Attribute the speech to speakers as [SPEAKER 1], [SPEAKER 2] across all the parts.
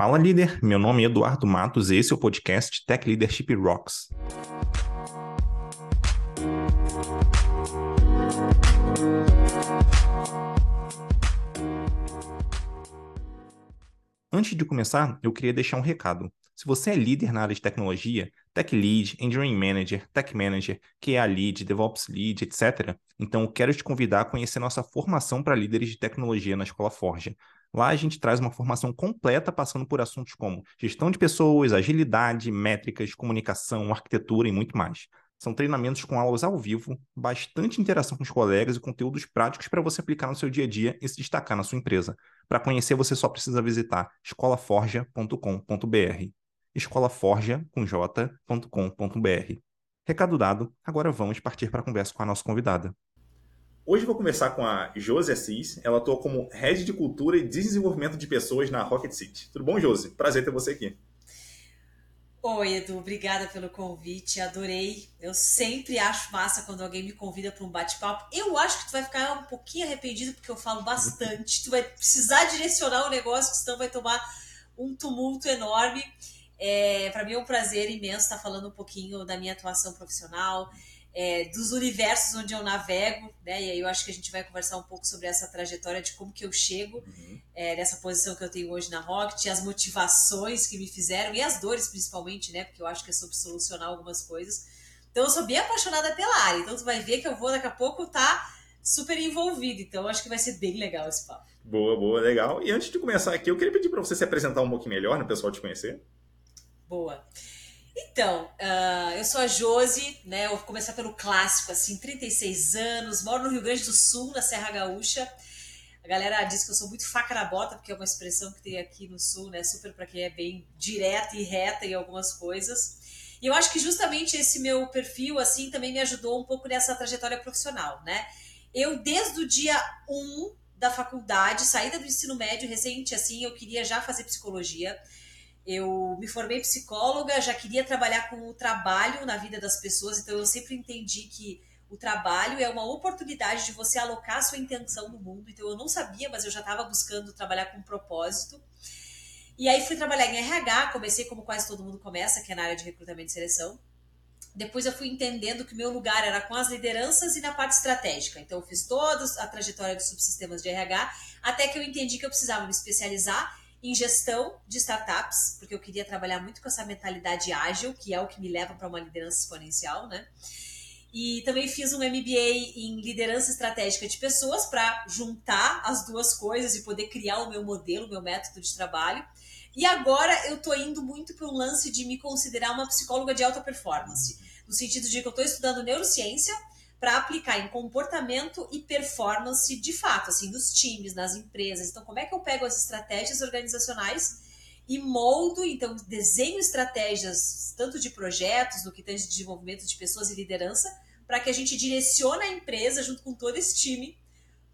[SPEAKER 1] Fala líder, meu nome é Eduardo Matos e esse é o podcast Tech Leadership Rocks. Antes de começar, eu queria deixar um recado. Se você é líder na área de tecnologia, Tech Lead, Engineering Manager, Tech Manager, QA Lead, DevOps Lead, etc., então eu quero te convidar a conhecer nossa formação para líderes de tecnologia na Escola Forja. Lá a gente traz uma formação completa passando por assuntos como gestão de pessoas, agilidade, métricas, comunicação, arquitetura e muito mais. São treinamentos com aulas ao vivo, bastante interação com os colegas e conteúdos práticos para você aplicar no seu dia a dia e se destacar na sua empresa. Para conhecer, você só precisa visitar escolaforja.com.br. escolaforja com j.com.br. Recado dado, agora vamos partir para a conversa com a nossa convidada. Hoje vou conversar com a Josi Assis. Ela atua como Head de Cultura e Desenvolvimento de Pessoas na Rocket City. Tudo bom, Josi? Prazer ter você aqui.
[SPEAKER 2] Oi, Edu. Obrigada pelo convite. Adorei. Eu sempre acho massa quando alguém me convida para um bate-papo. Eu acho que tu vai ficar um pouquinho arrependido porque eu falo bastante. tu vai precisar direcionar o negócio, senão vai tomar um tumulto enorme. É, para mim é um prazer imenso estar falando um pouquinho da minha atuação profissional, é, dos universos onde eu navego, né? E aí eu acho que a gente vai conversar um pouco sobre essa trajetória de como que eu chego uhum. é, nessa posição que eu tenho hoje na Rocket, as motivações que me fizeram e as dores principalmente, né? Porque eu acho que é sobre solucionar algumas coisas. Então eu sou bem apaixonada pela área, então tu vai ver que eu vou daqui a pouco estar tá super envolvida. Então eu acho que vai ser bem legal esse papo.
[SPEAKER 1] Boa, boa, legal. E antes de começar aqui, eu queria pedir para você se apresentar um pouquinho melhor, né, pessoal te conhecer.
[SPEAKER 2] Boa. Então, uh, eu sou a Josi, né? Eu vou começar pelo clássico, assim, 36 anos, moro no Rio Grande do Sul, na Serra Gaúcha. A galera diz que eu sou muito faca na bota, porque é uma expressão que tem aqui no Sul, né? Super para quem é bem direta e reta em algumas coisas. E eu acho que justamente esse meu perfil, assim, também me ajudou um pouco nessa trajetória profissional, né? Eu, desde o dia 1 da faculdade, saída do ensino médio recente, assim, eu queria já fazer psicologia. Eu me formei psicóloga, já queria trabalhar com o trabalho na vida das pessoas, então eu sempre entendi que o trabalho é uma oportunidade de você alocar sua intenção no mundo. Então eu não sabia, mas eu já estava buscando trabalhar com um propósito. E aí fui trabalhar em RH, comecei como quase todo mundo começa, que é na área de recrutamento e seleção. Depois eu fui entendendo que o meu lugar era com as lideranças e na parte estratégica. Então eu fiz toda a trajetória dos subsistemas de RH, até que eu entendi que eu precisava me especializar em gestão de startups, porque eu queria trabalhar muito com essa mentalidade ágil, que é o que me leva para uma liderança exponencial, né? E também fiz um MBA em liderança estratégica de pessoas para juntar as duas coisas e poder criar o meu modelo, o meu método de trabalho. E agora eu tô indo muito para um lance de me considerar uma psicóloga de alta performance, no sentido de que eu estou estudando neurociência para aplicar em comportamento e performance de fato, assim, dos times, nas empresas. Então, como é que eu pego as estratégias organizacionais e moldo, então, desenho estratégias tanto de projetos, no que tem de desenvolvimento de pessoas e liderança, para que a gente direcione a empresa junto com todo esse time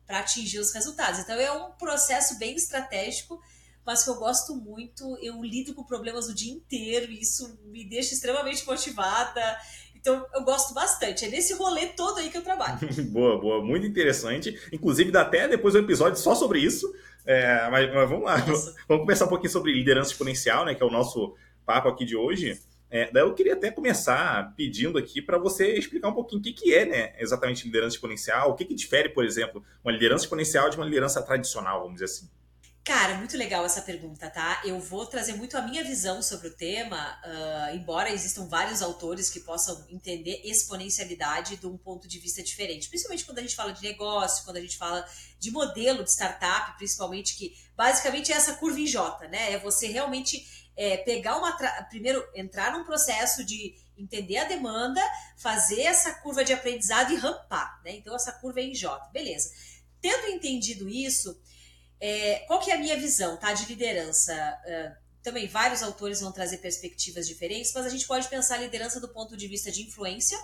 [SPEAKER 2] para atingir os resultados. Então, é um processo bem estratégico mas que eu gosto muito. Eu lido com problemas o dia inteiro e isso me deixa extremamente motivada. Então, eu gosto bastante. É nesse rolê todo aí que eu trabalho.
[SPEAKER 1] boa, boa. Muito interessante. Inclusive, dá até depois um episódio só sobre isso. É, mas, mas, vamos lá. Nossa. Vamos conversar um pouquinho sobre liderança exponencial, né? Que é o nosso papo aqui de hoje. É, daí eu queria até começar pedindo aqui para você explicar um pouquinho o que, que é né, exatamente liderança exponencial, o que, que difere, por exemplo, uma liderança exponencial de uma liderança tradicional, vamos dizer assim.
[SPEAKER 2] Cara, muito legal essa pergunta, tá? Eu vou trazer muito a minha visão sobre o tema, uh, embora existam vários autores que possam entender exponencialidade de um ponto de vista diferente. Principalmente quando a gente fala de negócio, quando a gente fala de modelo de startup, principalmente, que basicamente é essa curva em J, né? É você realmente é, pegar uma. Primeiro, entrar num processo de entender a demanda, fazer essa curva de aprendizado e rampar, né? Então, essa curva é em J. Beleza. Tendo entendido isso é, qual que é a minha visão, tá, de liderança? Uh, também vários autores vão trazer perspectivas diferentes, mas a gente pode pensar a liderança do ponto de vista de influência.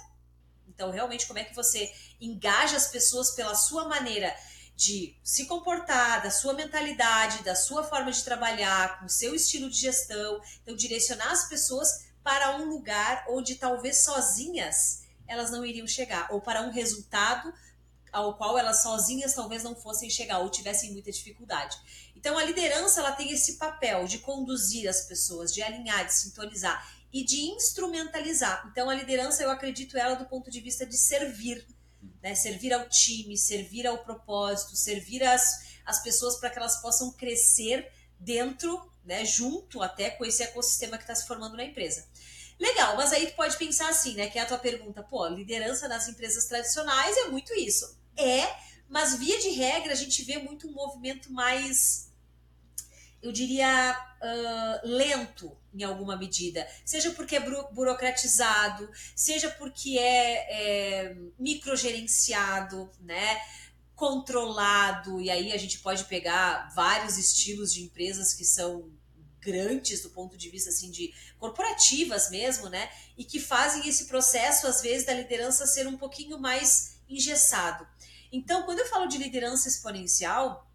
[SPEAKER 2] Então, realmente, como é que você engaja as pessoas pela sua maneira de se comportar, da sua mentalidade, da sua forma de trabalhar, com o seu estilo de gestão. Então, direcionar as pessoas para um lugar onde talvez sozinhas elas não iriam chegar, ou para um resultado ao qual elas sozinhas talvez não fossem chegar ou tivessem muita dificuldade. Então a liderança ela tem esse papel de conduzir as pessoas, de alinhar, de sintonizar e de instrumentalizar. Então a liderança eu acredito ela do ponto de vista de servir, né? Servir ao time, servir ao propósito, servir as, as pessoas para que elas possam crescer dentro, né, junto até com esse ecossistema que está se formando na empresa. Legal, mas aí tu pode pensar assim, né? Que é a tua pergunta, pô, liderança nas empresas tradicionais é muito isso. É, mas via de regra a gente vê muito um movimento mais, eu diria, uh, lento em alguma medida. Seja porque é burocratizado, seja porque é, é microgerenciado, né? Controlado, e aí a gente pode pegar vários estilos de empresas que são grandes do ponto de vista assim de corporativas mesmo, né? E que fazem esse processo às vezes da liderança ser um pouquinho mais engessado. Então, quando eu falo de liderança exponencial,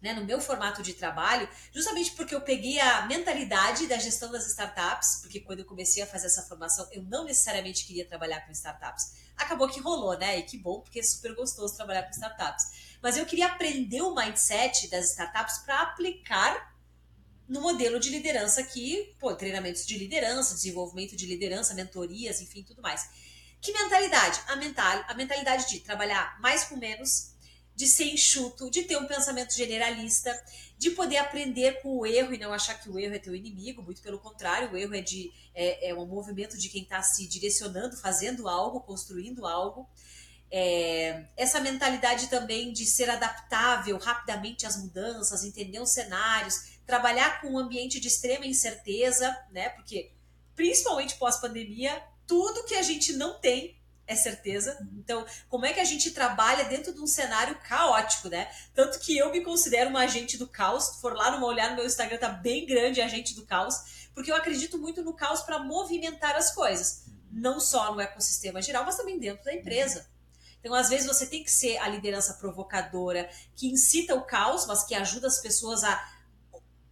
[SPEAKER 2] né, no meu formato de trabalho, justamente porque eu peguei a mentalidade da gestão das startups, porque quando eu comecei a fazer essa formação, eu não necessariamente queria trabalhar com startups. Acabou que rolou, né? E que bom, porque é super gostoso trabalhar com startups. Mas eu queria aprender o mindset das startups para aplicar no modelo de liderança aqui, pô, treinamentos de liderança, desenvolvimento de liderança, mentorias, enfim, tudo mais. Que mentalidade? A, mental, a mentalidade de trabalhar mais com menos, de ser enxuto, de ter um pensamento generalista, de poder aprender com o erro e não achar que o erro é teu inimigo, muito pelo contrário, o erro é, de, é, é um movimento de quem está se direcionando, fazendo algo, construindo algo. É, essa mentalidade também de ser adaptável rapidamente às mudanças, entender os cenários, trabalhar com um ambiente de extrema incerteza, né? Porque principalmente pós-pandemia, tudo que a gente não tem é certeza. Então, como é que a gente trabalha dentro de um cenário caótico, né? Tanto que eu me considero uma agente do caos. Se for lá numa olhada no meu Instagram, tá bem grande agente do caos, porque eu acredito muito no caos para movimentar as coisas, não só no ecossistema geral, mas também dentro da empresa. Então, às vezes, você tem que ser a liderança provocadora, que incita o caos, mas que ajuda as pessoas a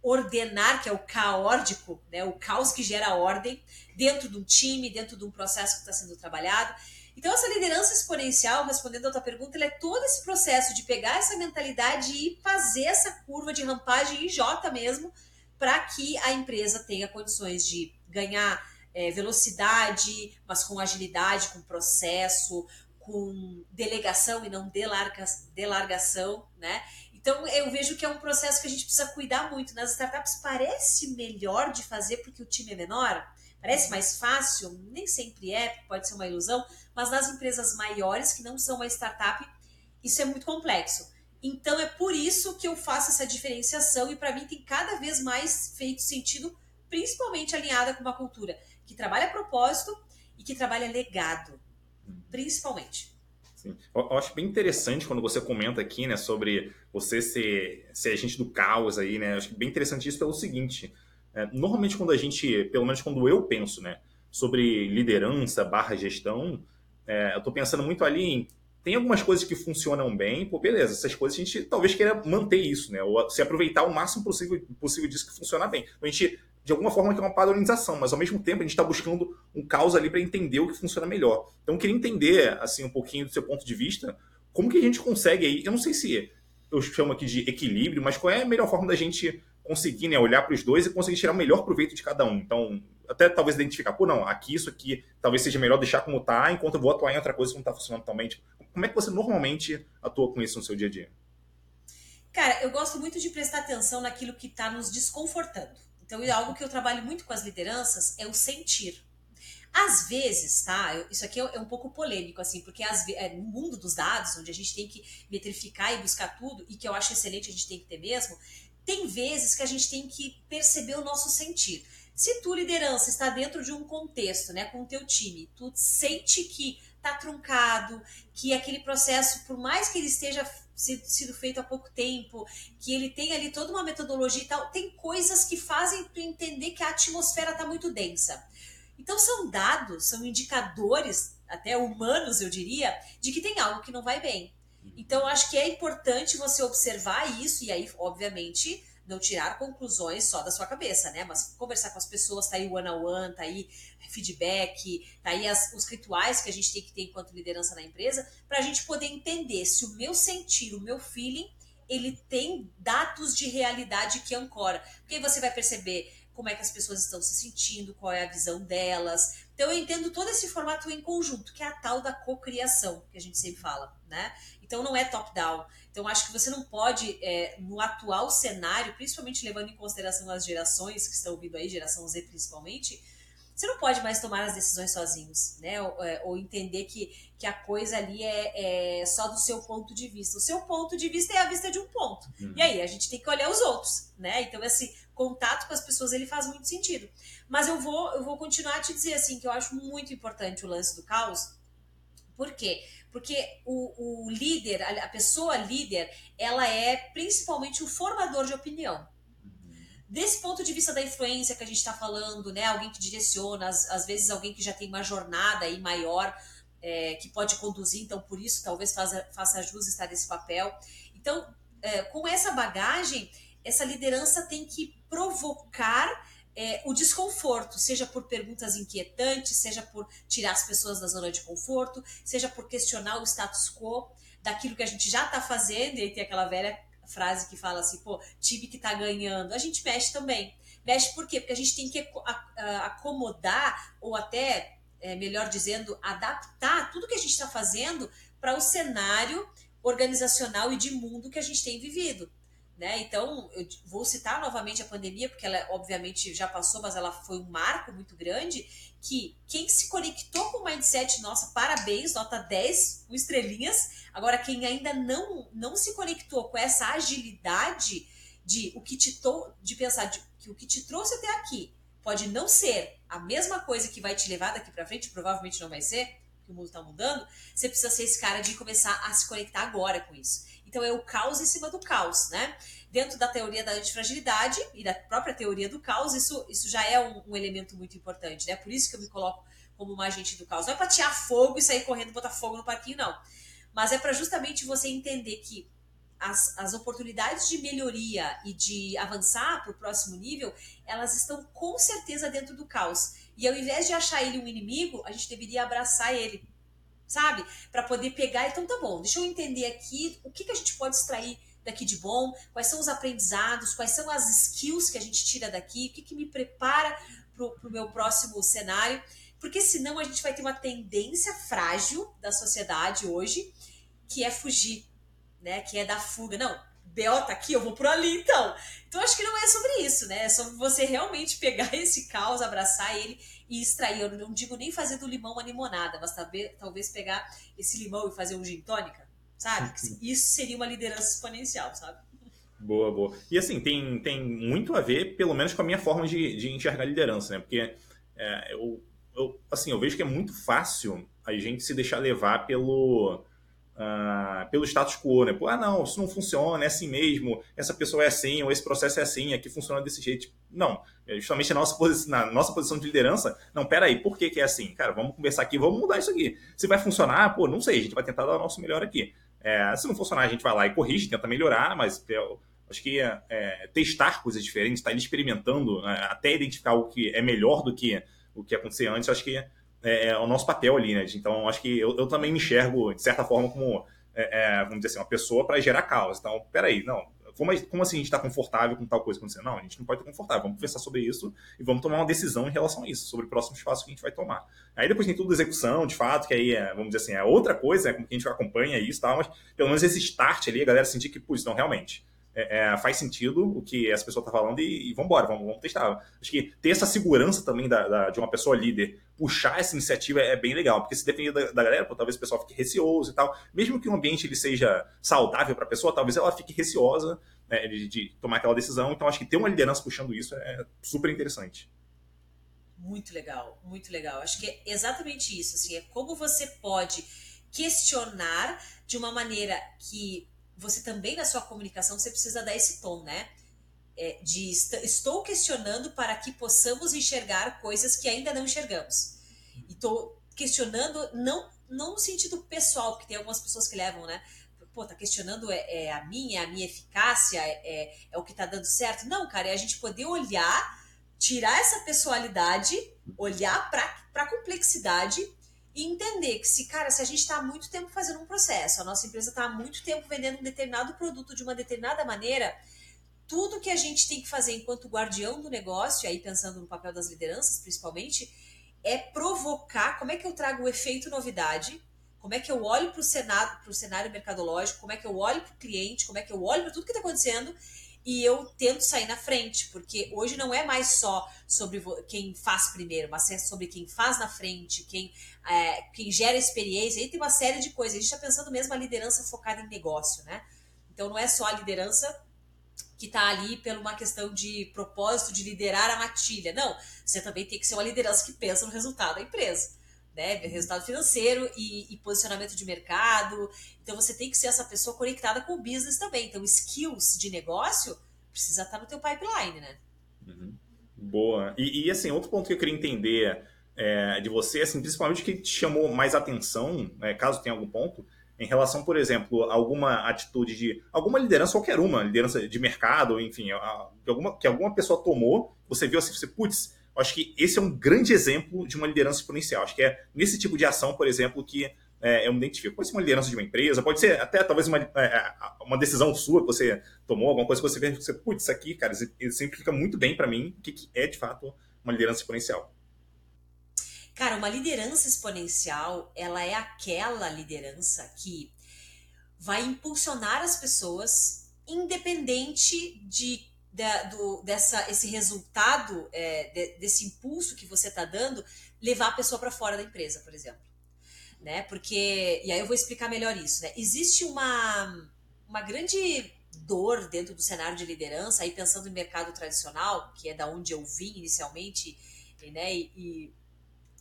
[SPEAKER 2] ordenar, que é o caórdico, né, o caos que gera ordem, dentro de um time, dentro de um processo que está sendo trabalhado. Então, essa liderança exponencial, respondendo a tua pergunta, é todo esse processo de pegar essa mentalidade e fazer essa curva de rampagem em J mesmo, para que a empresa tenha condições de ganhar é, velocidade, mas com agilidade, com processo, com delegação e não delarga, delargação, né? Então, eu vejo que é um processo que a gente precisa cuidar muito. Nas startups parece melhor de fazer porque o time é menor, parece mais fácil, nem sempre é, pode ser uma ilusão, mas nas empresas maiores, que não são uma startup, isso é muito complexo. Então, é por isso que eu faço essa diferenciação e para mim tem cada vez mais feito sentido, principalmente alinhada com uma cultura que trabalha propósito e que trabalha legado, principalmente.
[SPEAKER 1] Sim. Eu, eu acho bem interessante quando você comenta aqui, né, sobre você ser, ser agente do caos aí, né? Eu acho bem interessante isso pelo seguinte. É, normalmente quando a gente, pelo menos quando eu penso, né, sobre liderança barra gestão, é, eu estou pensando muito ali em tem algumas coisas que funcionam bem, pô, beleza, essas coisas a gente talvez queira manter isso, né? Ou se aproveitar o máximo possível, possível disso que funciona bem. Então a gente de alguma forma que é uma padronização, mas ao mesmo tempo a gente está buscando um caos ali para entender o que funciona melhor. Então eu queria entender assim um pouquinho do seu ponto de vista, como que a gente consegue aí, eu não sei se eu chamo aqui de equilíbrio, mas qual é a melhor forma da gente conseguir né, olhar para os dois e conseguir tirar o melhor proveito de cada um. Então, até talvez identificar, pô, não, aqui isso aqui talvez seja melhor deixar como está, enquanto eu vou atuar em outra coisa que não está funcionando totalmente. Como é que você normalmente atua com isso no seu dia a dia?
[SPEAKER 2] Cara, eu gosto muito de prestar atenção naquilo que está nos desconfortando. Então, é algo que eu trabalho muito com as lideranças é o sentir. Às vezes, tá? Isso aqui é um pouco polêmico, assim, porque é, no mundo dos dados, onde a gente tem que metrificar e buscar tudo, e que eu acho excelente a gente tem que ter mesmo, tem vezes que a gente tem que perceber o nosso sentir. Se tu, liderança, está dentro de um contexto, né, com o teu time, tu sente que tá truncado, que aquele processo, por mais que ele esteja sido feito há pouco tempo, que ele tem ali toda uma metodologia e tal, tem coisas que fazem tu entender que a atmosfera está muito densa. Então são dados, são indicadores, até humanos eu diria, de que tem algo que não vai bem. Então acho que é importante você observar isso e aí, obviamente, não tirar conclusões só da sua cabeça, né? Mas conversar com as pessoas, tá aí one on one, tá aí feedback, tá aí as, os rituais que a gente tem que ter enquanto liderança na empresa, para a gente poder entender se o meu sentir, o meu feeling, ele tem dados de realidade que ancora. Porque aí você vai perceber como é que as pessoas estão se sentindo, qual é a visão delas. Então eu entendo todo esse formato em conjunto, que é a tal da cocriação, que a gente sempre fala, né? Então não é top-down. Então acho que você não pode, é, no atual cenário, principalmente levando em consideração as gerações que estão vindo aí, geração Z principalmente, você não pode mais tomar as decisões sozinhos, né? Ou, é, ou entender que, que a coisa ali é, é, só do seu ponto de vista. O seu ponto de vista é a vista de um ponto. Uhum. E aí a gente tem que olhar os outros, né? Então esse contato com as pessoas ele faz muito sentido. Mas eu vou eu vou continuar a te dizer assim que eu acho muito importante o lance do caos. Por quê? Porque o, o líder, a pessoa líder, ela é principalmente o formador de opinião desse ponto de vista da influência que a gente está falando, né? Alguém que direciona, às, às, vezes alguém que já tem uma jornada aí maior, é, que pode conduzir, então por isso talvez faça, faça jus estar nesse papel. Então, é, com essa bagagem, essa liderança tem que provocar é, o desconforto, seja por perguntas inquietantes, seja por tirar as pessoas da zona de conforto, seja por questionar o status quo daquilo que a gente já está fazendo, e aí tem aquela velha frase que fala assim, pô, time que tá ganhando, a gente mexe também. Mexe por quê? Porque a gente tem que acomodar, ou até, é, melhor dizendo, adaptar tudo que a gente está fazendo para o cenário organizacional e de mundo que a gente tem vivido. Né? Então, eu vou citar novamente a pandemia, porque ela obviamente já passou, mas ela foi um marco muito grande, que quem se conectou com o mindset, nossa, parabéns, nota 10, com estrelinhas. Agora, quem ainda não, não se conectou com essa agilidade de o que te de pensar de, que o que te trouxe até aqui pode não ser a mesma coisa que vai te levar daqui para frente, provavelmente não vai ser, que o mundo está mudando, você precisa ser esse cara de começar a se conectar agora com isso. Então é o caos em cima do caos, né? Dentro da teoria da antifragilidade e da própria teoria do caos, isso, isso já é um, um elemento muito importante, né? Por isso que eu me coloco como uma agente do caos. Não é para tirar fogo e sair correndo botar fogo no parquinho, não. Mas é para justamente você entender que as, as oportunidades de melhoria e de avançar para o próximo nível, elas estão com certeza dentro do caos. E ao invés de achar ele um inimigo, a gente deveria abraçar ele sabe? Para poder pegar, então tá bom, deixa eu entender aqui o que, que a gente pode extrair daqui de bom, quais são os aprendizados, quais são as skills que a gente tira daqui, o que, que me prepara para o meu próximo cenário, porque senão a gente vai ter uma tendência frágil da sociedade hoje, que é fugir, né? Que é dar fuga. Não, BO tá aqui, eu vou por ali então. Então acho que não é sobre isso, né? É sobre você realmente pegar esse caos, abraçar ele e extrair. Eu não digo nem fazer do limão uma limonada, mas talvez, talvez pegar esse limão e fazer um gin tônica, sabe? Isso seria uma liderança exponencial, sabe?
[SPEAKER 1] Boa, boa. E assim, tem, tem muito a ver, pelo menos com a minha forma de, de enxergar liderança, né? Porque é, eu, eu, assim, eu vejo que é muito fácil a gente se deixar levar pelo Uh, pelo status quo, né? Pô, ah, não, isso não funciona, é assim mesmo, essa pessoa é assim, ou esse processo é assim, aqui funciona desse jeito. Não, é justamente na nossa, posição, na nossa posição de liderança, não, peraí, por que, que é assim? Cara, vamos conversar aqui, vamos mudar isso aqui. Se vai funcionar, pô, não sei, a gente vai tentar dar o nosso melhor aqui. É, se não funcionar, a gente vai lá e corrige, tenta melhorar, mas eu, acho que é, é, testar coisas diferentes, estar tá experimentando, né, até identificar o que é melhor do que o que acontecia antes, acho que é, é, o nosso papel ali, né? Então, acho que eu, eu também me enxergo, de certa forma, como, é, é vamos dizer assim, uma pessoa para gerar caos. Então, peraí, não, como, como assim a gente está confortável com tal coisa acontecendo? Não, a gente não pode estar confortável. Vamos conversar sobre isso e vamos tomar uma decisão em relação a isso, sobre o próximo espaço que a gente vai tomar. Aí depois tem tudo execução, de fato, que aí é, vamos dizer assim, é outra coisa, é como que a gente acompanha isso e tal, mas pelo menos esse start ali, a galera sentir que, putz, não, realmente, é, é, faz sentido o que essa pessoa está falando e, e vamos embora, vamos, vamos, testar. Acho que ter essa segurança também da, da, de uma pessoa líder, puxar essa iniciativa é, é bem legal, porque se depender da, da galera, pô, talvez o pessoal fique receoso e tal. Mesmo que o ambiente ele seja saudável para a pessoa, talvez ela fique receosa né, de, de, tomar aquela decisão. Então, acho que ter uma liderança puxando isso é super interessante.
[SPEAKER 2] Muito legal, muito legal. Acho que é exatamente isso. Assim, é como você pode questionar de uma maneira que você também na sua comunicação você precisa dar esse tom, né? É, de estou questionando para que possamos enxergar coisas que ainda não enxergamos. E estou questionando não não no sentido pessoal, porque tem algumas pessoas que levam, né? pô, tá questionando é, é a minha, é a minha eficácia, é, é, é o que tá dando certo. Não, cara, é a gente poder olhar, tirar essa pessoalidade, olhar para a complexidade e entender que se, cara, se a gente está há muito tempo fazendo um processo, a nossa empresa está há muito tempo vendendo um determinado produto de uma determinada maneira, tudo que a gente tem que fazer enquanto guardião do negócio, aí pensando no papel das lideranças principalmente, é provocar como é que eu trago o efeito novidade, como é que eu olho para o cenário, mercadológico, como é que eu olho para o cliente, como é que eu olho para tudo que está acontecendo e eu tento sair na frente, porque hoje não é mais só sobre quem faz primeiro, mas é sobre quem faz na frente, quem, é, quem gera experiência, aí tem uma série de coisas. A gente está pensando mesmo a liderança focada em negócio, né? Então não é só a liderança que está ali por uma questão de propósito de liderar a matilha. Não, você também tem que ser uma liderança que pensa no resultado da empresa né? Resultado financeiro e, e, posicionamento de mercado. Então você tem que ser essa pessoa conectada com o business também. Então, skills de negócio precisa estar no teu pipeline, né?
[SPEAKER 1] Uhum. Boa. E, e, assim, outro ponto que eu queria entender é, de você, assim, principalmente que te chamou mais atenção, é, caso tenha algum ponto, em relação, por exemplo, a alguma atitude de alguma liderança, qualquer uma, liderança de mercado, enfim, a, que, alguma, que alguma pessoa tomou, você viu assim, você, putz, acho que esse é um grande exemplo de uma liderança exponencial. Acho que é nesse tipo de ação, por exemplo, que é, eu me identifico. Pode ser uma liderança de uma empresa, pode ser até talvez uma, é, uma decisão sua que você tomou, alguma coisa que você vê, você, putz, isso aqui, cara, exemplifica muito bem para mim o que, que é de fato uma liderança exponencial.
[SPEAKER 2] Cara, uma liderança exponencial, ela é aquela liderança que vai impulsionar as pessoas independente de da, do, dessa, esse resultado, é, de, desse impulso que você está dando, levar a pessoa para fora da empresa, por exemplo. Né? Porque, e aí eu vou explicar melhor isso, né? Existe uma, uma grande dor dentro do cenário de liderança, aí pensando em mercado tradicional, que é da onde eu vim inicialmente, né? E, e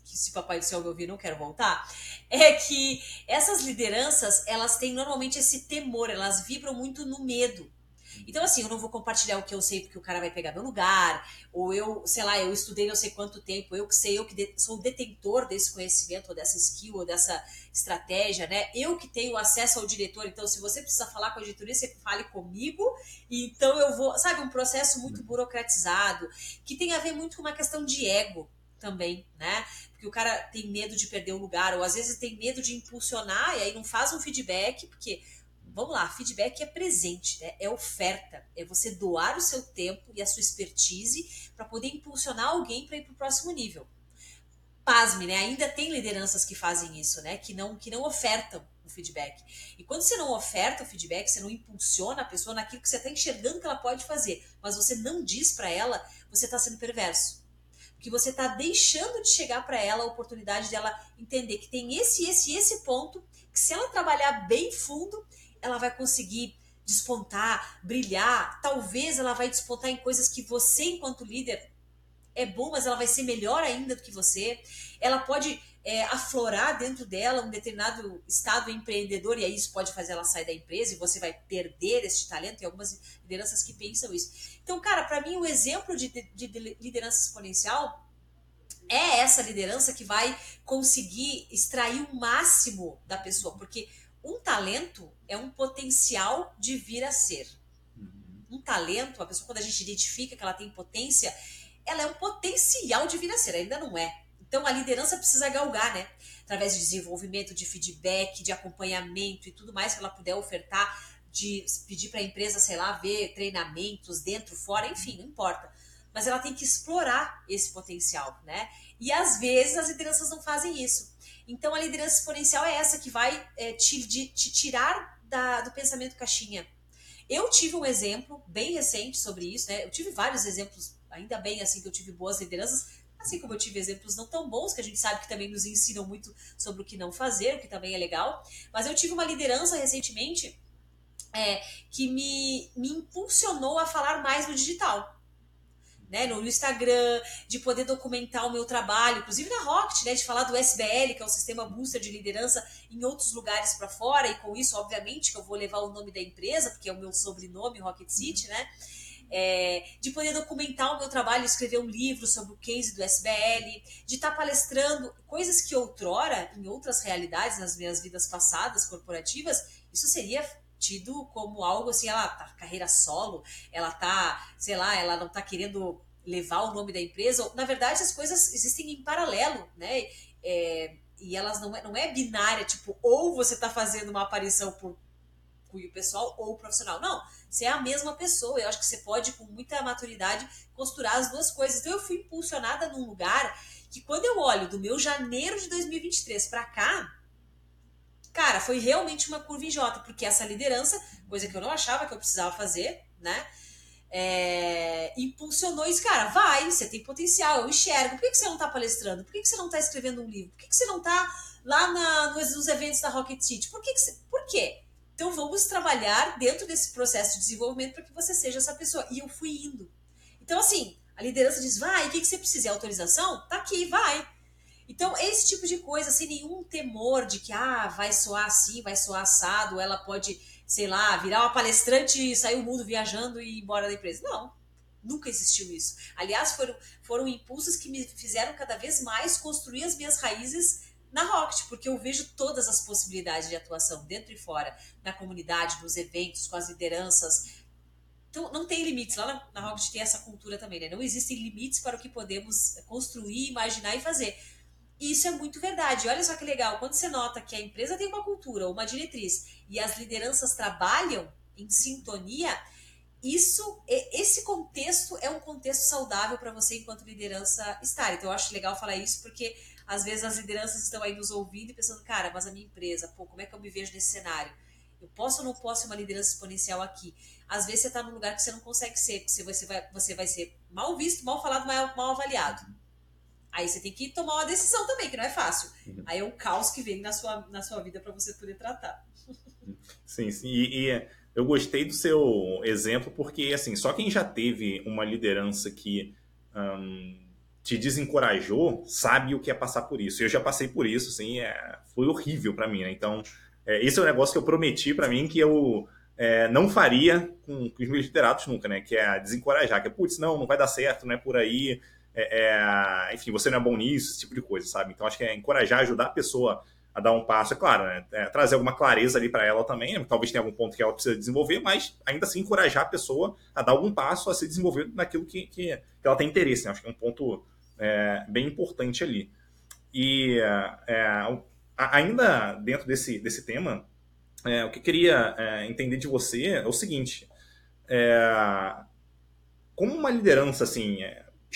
[SPEAKER 2] que se papai do céu me ouvir, não quero voltar, é que essas lideranças, elas têm normalmente esse temor, elas vibram muito no medo. Então, assim, eu não vou compartilhar o que eu sei porque o cara vai pegar meu lugar, ou eu, sei lá, eu estudei não sei quanto tempo, eu que sei, eu que sou o detentor desse conhecimento, ou dessa skill, ou dessa estratégia, né? Eu que tenho acesso ao diretor, então se você precisa falar com a diretoria, você fale comigo, então eu vou, sabe, um processo muito burocratizado, que tem a ver muito com uma questão de ego também, né? Porque o cara tem medo de perder o lugar, ou às vezes tem medo de impulsionar e aí não faz um feedback, porque vamos lá, feedback é presente, né? é oferta, é você doar o seu tempo e a sua expertise para poder impulsionar alguém para ir para o próximo nível. Pasme, né? Ainda tem lideranças que fazem isso, né? Que não, que não ofertam o feedback. E quando você não oferta o feedback, você não impulsiona a pessoa naquilo que você está enxergando que ela pode fazer, mas você não diz para ela, você está sendo perverso. Porque você está deixando de chegar para ela a oportunidade dela entender que tem esse, esse, esse ponto, que se ela trabalhar bem fundo, ela vai conseguir despontar, brilhar. Talvez ela vai despontar em coisas que você, enquanto líder, é bom, mas ela vai ser melhor ainda do que você. Ela pode é, aflorar dentro dela um determinado estado empreendedor, e aí isso pode fazer ela sair da empresa e você vai perder esse talento. Tem algumas lideranças que pensam isso. Então, cara, para mim, o exemplo de, de, de liderança exponencial é essa liderança que vai conseguir extrair o máximo da pessoa, porque um talento é um potencial de vir a ser. Uhum. Um talento, a pessoa, quando a gente identifica que ela tem potência, ela é um potencial de vir a ser, ainda não é. Então a liderança precisa galgar, né? Através de desenvolvimento, de feedback, de acompanhamento e tudo mais que ela puder ofertar, de pedir para a empresa, sei lá, ver treinamentos dentro, fora, enfim, não importa. Mas ela tem que explorar esse potencial, né? E às vezes as lideranças não fazem isso. Então, a liderança exponencial é essa que vai é, te, de, te, tirar da, do pensamento caixinha. Eu tive um exemplo bem recente sobre isso, né? Eu tive vários exemplos, ainda bem assim que eu tive boas lideranças, assim como eu tive exemplos não tão bons, que a gente sabe que também nos ensinam muito sobre o que não fazer, o que também é legal. Mas eu tive uma liderança recentemente é, que me, me impulsionou a falar mais no digital né, no Instagram, de poder documentar o meu trabalho, inclusive na Rocket, né, de falar do SBL, que é o sistema booster de liderança em outros lugares para fora, e com isso, obviamente, que eu vou levar o nome da empresa, porque é o meu sobrenome, Rocket City, né? É, de poder documentar o meu trabalho, escrever um livro sobre o case do SBL, de estar tá palestrando coisas que outrora, em outras realidades, nas minhas vidas passadas corporativas, isso seria tido como algo assim, ela tá carreira solo, ela tá, sei lá, ela não tá querendo levar o nome da empresa. Na verdade, as coisas existem em paralelo, né? É, e elas não é, não é binária, tipo, ou você está fazendo uma aparição por cunho pessoal ou profissional. Não, você é a mesma pessoa. Eu acho que você pode, com muita maturidade, costurar as duas coisas. Então eu fui impulsionada num lugar que quando eu olho do meu janeiro de 2023 para cá, cara, foi realmente uma curva em J, porque essa liderança, coisa que eu não achava que eu precisava fazer, né? É, impulsionou isso, cara, vai, você tem potencial, eu enxergo. Por que, que você não está palestrando? Por que, que você não está escrevendo um livro? Por que, que você não está lá na, nos, nos, eventos da Rocket City? Por que, que você, Por quê? Então vamos trabalhar dentro desse processo de desenvolvimento para que você seja essa pessoa. E eu fui indo. Então, assim, a liderança diz: vai, o que, que você precisa? É autorização? Tá aqui, vai. Então, esse tipo de coisa, sem nenhum temor de que, ah, vai soar assim, vai soar assado, ela pode sei lá, virar uma palestrante e sair o mundo viajando e ir embora da empresa. Não, nunca existiu isso. Aliás, foram, foram impulsos que me fizeram cada vez mais construir as minhas raízes na Rocket, porque eu vejo todas as possibilidades de atuação dentro e fora, na comunidade, nos eventos, com as lideranças. Então, não tem limites. Lá na, na Rocket tem essa cultura também, né? Não existem limites para o que podemos construir, imaginar e fazer. E isso é muito verdade. Olha só que legal, quando você nota que a empresa tem uma cultura, uma diretriz, e as lideranças trabalham em sintonia, isso, esse contexto é um contexto saudável para você enquanto liderança estar. Então eu acho legal falar isso porque às vezes as lideranças estão aí nos ouvindo e pensando, cara, mas a minha empresa, pô, como é que eu me vejo nesse cenário? Eu posso ou não posso ser uma liderança exponencial aqui? Às vezes você está num lugar que você não consegue ser, porque você vai, você vai ser mal visto, mal falado, mal, mal avaliado. Aí você tem que tomar uma decisão também, que não é fácil. Uhum. Aí é um caos que vem na sua, na sua vida para você poder tratar.
[SPEAKER 1] Sim, sim. E, e, eu gostei do seu exemplo, porque assim, só quem já teve uma liderança que um, te desencorajou sabe o que é passar por isso. Eu já passei por isso, assim, é, foi horrível para mim, né? Então, é, esse é o negócio que eu prometi para mim que eu é, não faria com, com, os meus liderados nunca, né? Que é desencorajar, que é, putz, não, não vai dar certo, não é por aí, é, é, enfim, você não é bom nisso, esse tipo de coisa, sabe? Então acho que é encorajar, ajudar a pessoa a dar um passo, é claro, né? é, trazer alguma clareza ali para ela também, né? talvez tenha algum ponto que ela precisa desenvolver, mas ainda assim encorajar a pessoa a dar algum passo a se desenvolver naquilo que, que, que ela tem interesse, né? Acho que é um ponto é, bem importante ali. E é, ainda dentro desse, desse tema, é, o que eu queria é, entender de você é o seguinte, como uma liderança assim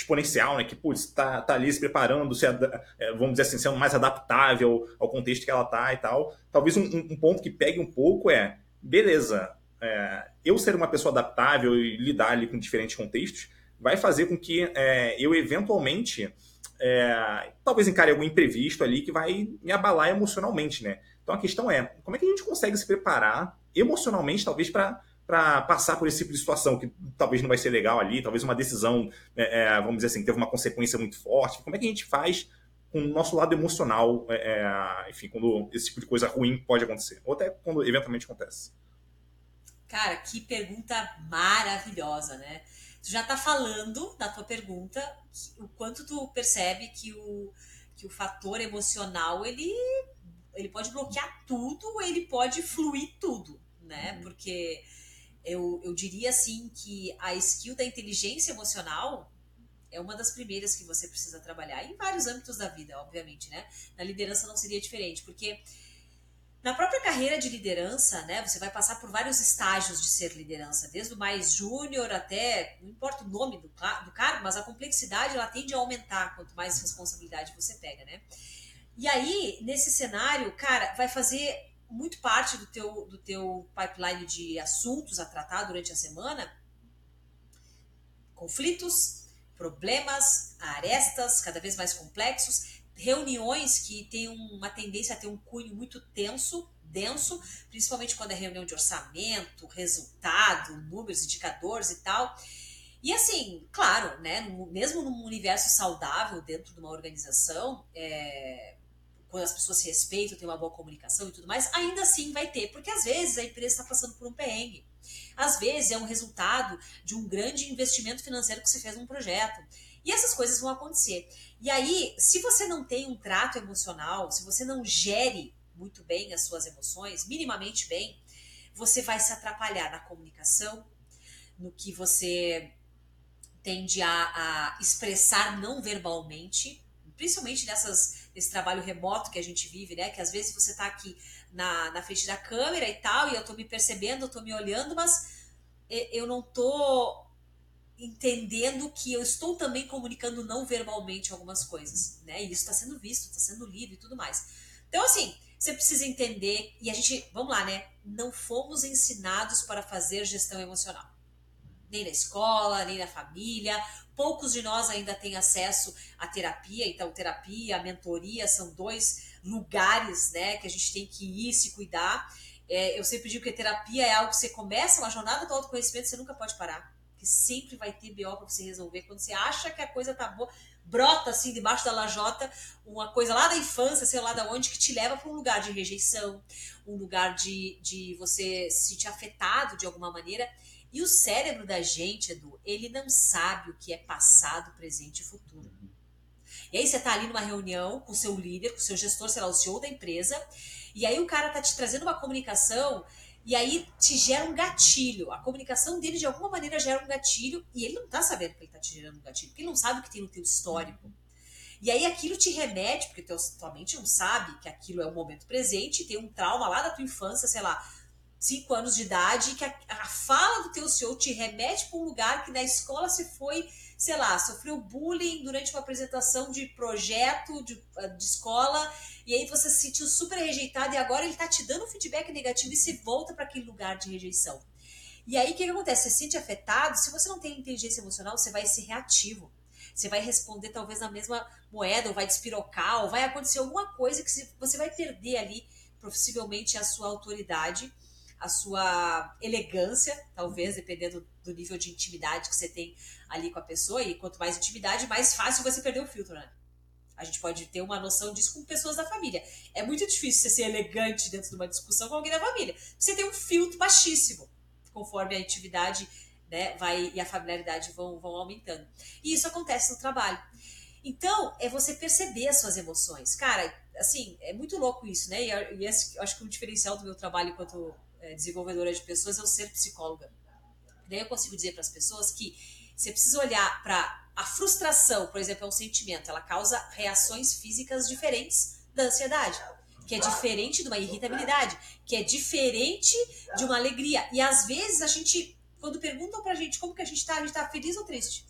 [SPEAKER 1] exponencial, né? Que, putz, tá, tá ali se preparando, se, é, vamos dizer assim, sendo mais adaptável ao contexto que ela tá e tal. Talvez um, um ponto que pegue um pouco é, beleza, é, eu ser uma pessoa adaptável e lidar ali com diferentes contextos vai fazer com que é, eu eventualmente é, talvez encare algum imprevisto ali que vai me abalar emocionalmente, né? Então a questão é, como é que a gente consegue se preparar emocionalmente, talvez, para para passar por esse tipo de situação que talvez não vai ser legal ali, talvez uma decisão, é, é, vamos dizer assim, teve uma consequência muito forte. Como é que a gente faz com o nosso lado emocional, é, é, enfim, quando esse tipo de coisa ruim pode acontecer, ou até quando eventualmente acontece?
[SPEAKER 2] Cara, que pergunta maravilhosa, né? Tu já tá falando na tua pergunta o quanto tu percebe que o, que o fator emocional ele, ele pode bloquear tudo, ou ele pode fluir tudo, né? Uhum. Porque eu, eu diria assim que a skill da inteligência emocional é uma das primeiras que você precisa trabalhar em vários âmbitos da vida, obviamente, né? Na liderança não seria diferente, porque na própria carreira de liderança, né, você vai passar por vários estágios de ser liderança, desde o mais júnior até, não importa o nome do, do cargo, mas a complexidade ela tende a aumentar quanto mais responsabilidade você pega, né? E aí, nesse cenário, cara, vai fazer muito parte do teu, do teu pipeline de assuntos a tratar durante a semana, conflitos, problemas, arestas cada vez mais complexos, reuniões que têm uma tendência a ter um cunho muito tenso, denso, principalmente quando é reunião de orçamento, resultado, números, indicadores e tal. E assim, claro, né, mesmo num universo saudável dentro de uma organização, é, quando as pessoas se respeitam, tem uma boa comunicação e tudo mais, ainda assim vai ter, porque às vezes a empresa está passando por um perrengue. Às vezes é um resultado de um grande investimento financeiro que você fez num projeto. E essas coisas vão acontecer. E aí, se você não tem um trato emocional, se você não gere muito bem as suas emoções, minimamente bem, você vai se atrapalhar na comunicação, no que você tende a, a expressar não verbalmente, principalmente nessas, nesse trabalho remoto que a gente vive, né? Que às vezes você está aqui na, na frente da câmera e tal, e eu estou me percebendo, eu estou me olhando, mas eu não estou entendendo que eu estou também comunicando não verbalmente algumas coisas, né? E isso está sendo visto, está sendo lido e tudo mais. Então, assim, você precisa entender, e a gente, vamos lá, né? Não fomos ensinados para fazer gestão emocional. Nem na escola, nem na família. Poucos de nós ainda têm acesso à terapia, então terapia, a mentoria são dois lugares, né, que a gente tem que ir se cuidar. É, eu sempre digo que a terapia é algo que você começa uma jornada do autoconhecimento, você nunca pode parar que sempre vai ter BO para você resolver. Quando você acha que a coisa tá boa, brota assim debaixo da lajota uma coisa lá da infância, sei lá da onde, que te leva para um lugar de rejeição, um lugar de, de você se sentir afetado de alguma maneira. E o cérebro da gente, Edu, ele não sabe o que é passado, presente e futuro. E aí você tá ali numa reunião com o seu líder, com o seu gestor, sei lá, o CEO da empresa, e aí o cara tá te trazendo uma comunicação e aí te gera um gatilho. A comunicação dele, de alguma maneira, gera um gatilho. E ele não tá sabendo que ele tá te gerando um gatilho, porque ele não sabe o que tem no teu histórico. E aí aquilo te remete, porque teu, tua mente não sabe que aquilo é o momento presente, tem um trauma lá da tua infância, sei lá, cinco anos de idade, que a, a fala do teu CEO te remete para um lugar que na escola você foi sei lá, sofreu bullying durante uma apresentação de projeto de, eh, de escola, e aí você se sentiu super rejeitado, e agora ele tá te dando um feedback negativo e se volta para aquele lugar de rejeição. E aí o que, que acontece? Você se sente afetado, se você não tem inteligência emocional, você vai ser reativo. Você vai responder talvez na mesma moeda, ou vai despirocar, ou vai acontecer alguma coisa que você vai perder ali, possivelmente, a sua autoridade a sua elegância, talvez, dependendo do nível de intimidade que você tem ali com a pessoa. E quanto mais intimidade, mais fácil você perder o filtro, né? A gente pode ter uma noção disso com pessoas da família. É muito difícil você ser elegante dentro de uma discussão com alguém da família. Você tem um filtro baixíssimo, conforme a intimidade né, vai, e a familiaridade vão, vão aumentando. E isso acontece no trabalho. Então, é você perceber as suas emoções. Cara, assim, é muito louco isso, né? E, e esse, acho que o diferencial do meu trabalho enquanto é, desenvolvedora de pessoas é o ser psicóloga. Daí eu consigo dizer para as pessoas que você precisa olhar para a frustração, por exemplo, é um sentimento, ela causa reações físicas diferentes da ansiedade, que é diferente de uma irritabilidade, que é diferente de uma alegria. E às vezes a gente, quando perguntam pra gente como que a gente tá, a gente tá feliz ou triste?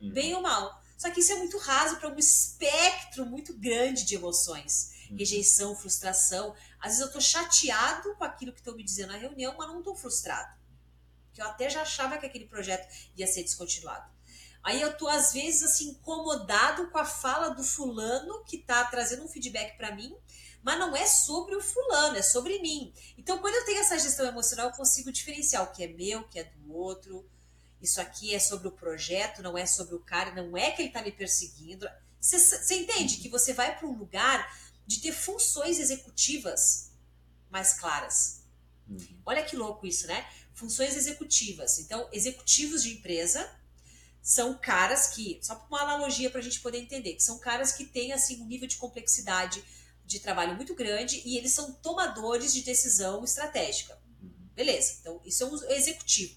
[SPEAKER 2] Uhum. Bem ou mal. Só que isso é muito raso para um espectro muito grande de emoções. Uhum. Rejeição, frustração. Às vezes eu tô chateado com aquilo que estão me dizendo na reunião, mas não tô frustrado. Porque eu até já achava que aquele projeto ia ser descontinuado. Aí eu tô, às vezes, assim, incomodado com a fala do fulano que tá trazendo um feedback para mim, mas não é sobre o fulano, é sobre mim. Então, quando eu tenho essa gestão emocional, eu consigo diferenciar o que é meu, o que é do outro. Isso aqui é sobre o projeto, não é sobre o cara, não é que ele tá me perseguindo. Você entende que você vai para um lugar de ter funções executivas mais claras. Uhum. Olha que louco isso, né? Funções executivas. Então, executivos de empresa são caras que, só por uma analogia para a gente poder entender, que são caras que têm assim um nível de complexidade de trabalho muito grande e eles são tomadores de decisão estratégica. Uhum. Beleza, então isso é um executivo.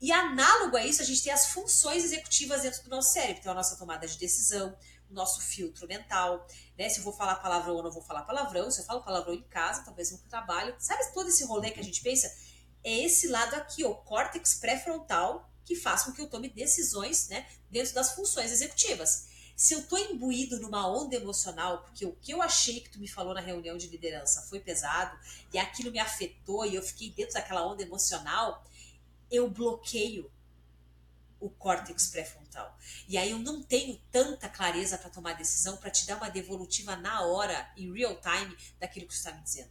[SPEAKER 2] E análogo a isso, a gente tem as funções executivas dentro do nosso cérebro. Então, a nossa tomada de decisão, o nosso filtro mental, né? Se eu vou falar palavrão ou não vou falar palavrão, se eu falo palavrão em casa, talvez no trabalho. Sabe todo esse rolê que a gente pensa? É esse lado aqui, o córtex pré-frontal, que faz com que eu tome decisões né, dentro das funções executivas. Se eu estou imbuído numa onda emocional, porque o que eu achei que tu me falou na reunião de liderança foi pesado, e aquilo me afetou, e eu fiquei dentro daquela onda emocional, eu bloqueio o córtex pré-frontal. E aí eu não tenho tanta clareza para tomar decisão para te dar uma devolutiva na hora, em real time, daquilo que você está me dizendo.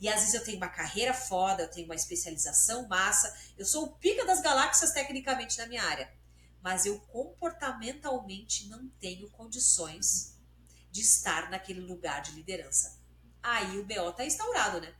[SPEAKER 2] E às vezes eu tenho uma carreira foda, eu tenho uma especialização massa, eu sou o pica das galáxias tecnicamente na minha área. Mas eu comportamentalmente não tenho condições de estar naquele lugar de liderança. Aí o BO tá instaurado, né?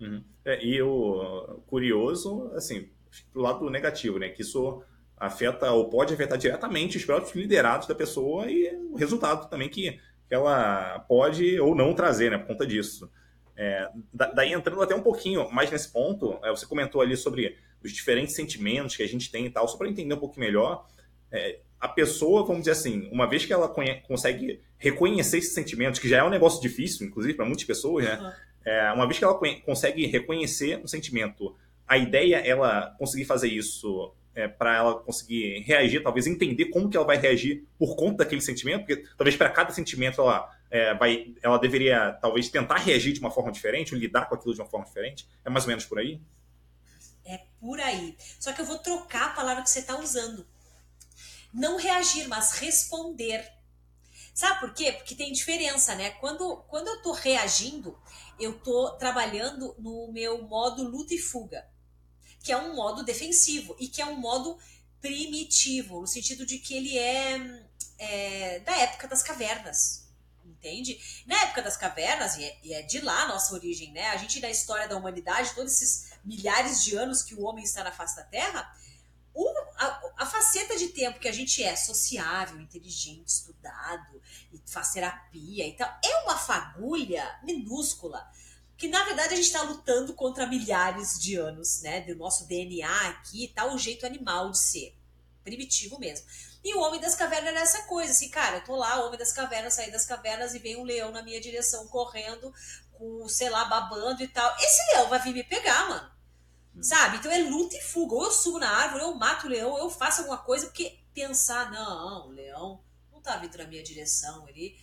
[SPEAKER 1] Uhum. É, e o curioso, assim, pro lado negativo, né? Que isso afeta ou pode afetar diretamente os próprios liderados da pessoa e o resultado também que ela pode ou não trazer, né, por conta disso. É, daí entrando até um pouquinho mais nesse ponto, é, você comentou ali sobre os diferentes sentimentos que a gente tem e tal, só para entender um pouquinho melhor, é, a pessoa, vamos dizer assim, uma vez que ela consegue reconhecer esses sentimentos, que já é um negócio difícil, inclusive, para muitas pessoas, né? Uhum. É, uma vez que ela consegue reconhecer um sentimento, a ideia é ela conseguir fazer isso é, para ela conseguir reagir, talvez entender como que ela vai reagir por conta daquele sentimento, porque talvez para cada sentimento ela é, vai, ela deveria talvez tentar reagir de uma forma diferente, ou lidar com aquilo de uma forma diferente. É mais ou menos por aí?
[SPEAKER 2] É por aí. Só que eu vou trocar a palavra que você está usando. Não reagir, mas responder. Sabe por quê? Porque tem diferença, né? Quando, quando eu tô reagindo, eu tô trabalhando no meu modo luta e fuga que é um modo defensivo e que é um modo primitivo, no sentido de que ele é, é da época das cavernas. Entende? Na época das cavernas, e é, e é de lá a nossa origem, né? A gente, na história da humanidade, todos esses milhares de anos que o homem está na face da Terra, o, a, a, faceta de tempo que a gente é sociável, inteligente, estudado, e faz terapia e tal, é uma fagulha minúscula que na verdade a gente está lutando contra milhares de anos, né? Do nosso DNA aqui, tá o jeito animal de ser. Primitivo mesmo. E o Homem das Cavernas era essa coisa, assim, cara, eu tô lá, Homem das Cavernas, saí das cavernas e vem um leão na minha direção correndo, com, sei lá, babando e tal. Esse leão vai vir me pegar, mano. Hum. Sabe? Então é luta e fuga. Ou eu subo na árvore, ou eu mato o leão, ou eu faço alguma coisa, porque pensar, não, o leão não tá vindo na minha direção, ele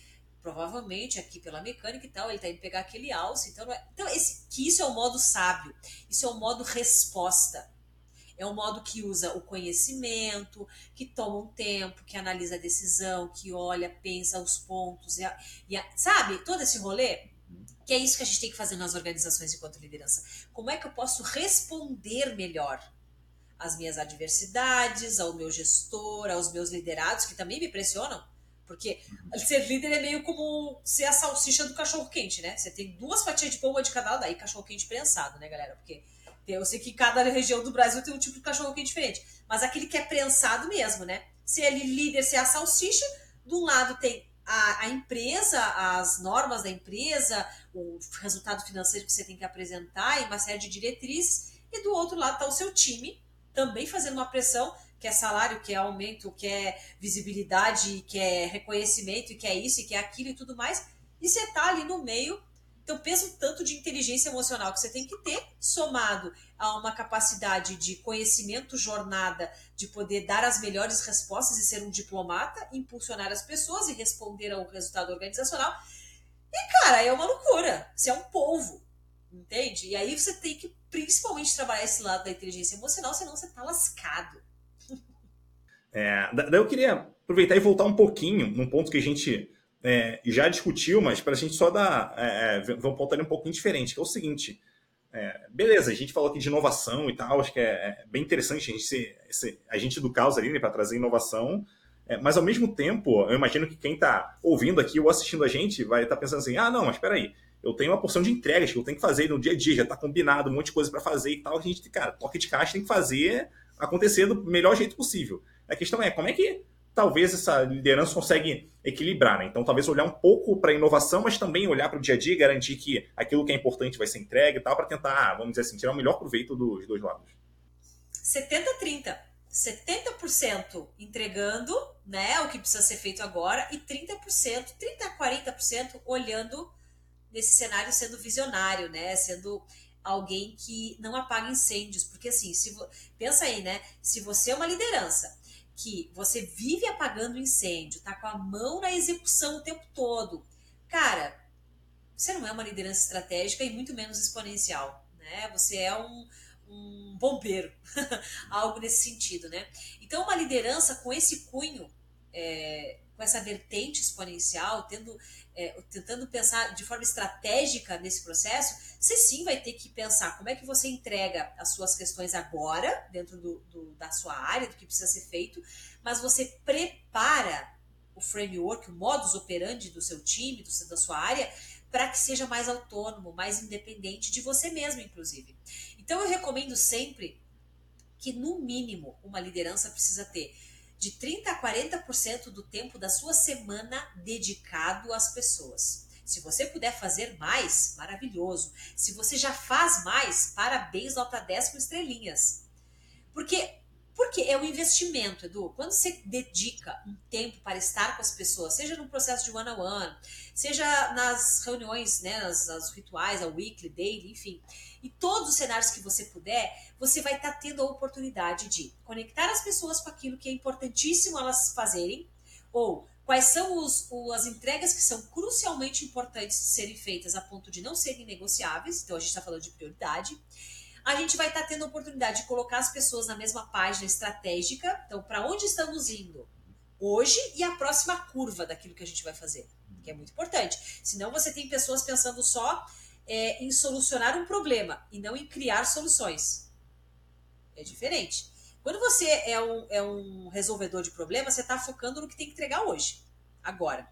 [SPEAKER 2] provavelmente aqui pela mecânica e tal, ele tá indo pegar aquele alce. Então, é... então esse, que isso é o modo sábio, isso é o modo resposta. É um modo que usa o conhecimento, que toma um tempo, que analisa a decisão, que olha, pensa os pontos, e, a, e a, sabe? Todo esse rolê, que é isso que a gente tem que fazer nas organizações enquanto liderança. Como é que eu posso responder melhor às minhas adversidades, ao meu gestor, aos meus liderados, que também me pressionam? Porque ser líder é meio como ser a salsicha do cachorro quente, né? Você tem duas fatias de pão de cada lado, aí cachorro quente prensado, né, galera? Porque eu sei que cada região do Brasil tem um tipo de cachorro quente diferente. Mas aquele que é prensado mesmo, né? Se ele líder, se é a salsicha, de um lado tem a, a, empresa, as normas da empresa, o resultado financeiro que você tem que apresentar e uma série de diretrizes, e do outro lado está o seu time, também fazendo uma pressão quer salário, quer aumento, quer visibilidade, quer reconhecimento, quer isso, e quer aquilo e tudo mais. E você tá ali no meio. Então, pensa o tanto de inteligência emocional que você tem que ter, somado a uma capacidade de conhecimento, jornada, de poder dar as melhores respostas e ser um diplomata, impulsionar as pessoas e responder ao resultado organizacional. E, cara, é uma loucura. Você é um povo, entende? E aí você tem que principalmente trabalhar esse lado da inteligência emocional, senão você tá lascado.
[SPEAKER 1] É, daí eu queria aproveitar e voltar um pouquinho num ponto que a gente é, já discutiu, mas para a gente só dar é, é, ver um ponto ali um pouquinho diferente, que é o seguinte. É, beleza, a gente falou aqui de inovação e tal, acho que é, é bem interessante a gente ser, ser do caos ali né, para trazer inovação, mas ao mesmo tempo, eu imagino que quem está ouvindo aqui ou assistindo a gente vai estar tá pensando assim: ah, não, mas espera aí, eu tenho uma porção de entregas que eu tenho que fazer no dia a dia, já está combinado, um monte de coisa para fazer e tal. A gente, cara, toque de caixa tem que fazer acontecer do melhor jeito possível. A questão é como é que talvez essa liderança consegue equilibrar, né? Então, talvez olhar um pouco para a inovação, mas também olhar para o dia a dia e garantir que aquilo que é importante vai ser entregue e tal, para tentar, vamos dizer assim, tirar o melhor proveito dos dois lados.
[SPEAKER 2] 70-30. 70% entregando né, o que precisa ser feito agora e 30%, 30 a 40% olhando nesse cenário sendo visionário, né? Sendo alguém que não apaga incêndios, porque assim, se pensa aí, né? Se você é uma liderança que você vive apagando incêndio, tá com a mão na execução o tempo todo, cara, você não é uma liderança estratégica e muito menos exponencial, né? Você é um, um bombeiro, algo nesse sentido, né? Então, uma liderança com esse cunho, é, com essa vertente exponencial, tendo, é, tentando pensar de forma estratégica nesse processo, você sim vai ter que pensar como é que você entrega as suas questões agora, dentro do, do, da sua área, do que precisa ser feito, mas você prepara o framework, o modus operandi do seu time, do, da sua área, para que seja mais autônomo, mais independente de você mesmo, inclusive. Então eu recomendo sempre que, no mínimo, uma liderança precisa ter de 30 a 40% do tempo da sua semana dedicado às pessoas. Se você puder fazer mais, maravilhoso. Se você já faz mais, parabéns, nota 10 com estrelinhas. Porque porque é um investimento, Edu. Quando você dedica um tempo para estar com as pessoas, seja no processo de one on one, seja nas reuniões, né, nas, nas rituais, a weekly, daily, enfim, e todos os cenários que você puder, você vai estar tá tendo a oportunidade de conectar as pessoas com aquilo que é importantíssimo elas fazerem, ou quais são os, as entregas que são crucialmente importantes de serem feitas a ponto de não serem negociáveis, então a gente está falando de prioridade a gente vai estar tá tendo a oportunidade de colocar as pessoas na mesma página estratégica. Então, para onde estamos indo hoje e a próxima curva daquilo que a gente vai fazer, que é muito importante. Senão você tem pessoas pensando só é, em solucionar um problema e não em criar soluções. É diferente. Quando você é um, é um resolvedor de problemas, você está focando no que tem que entregar hoje, agora,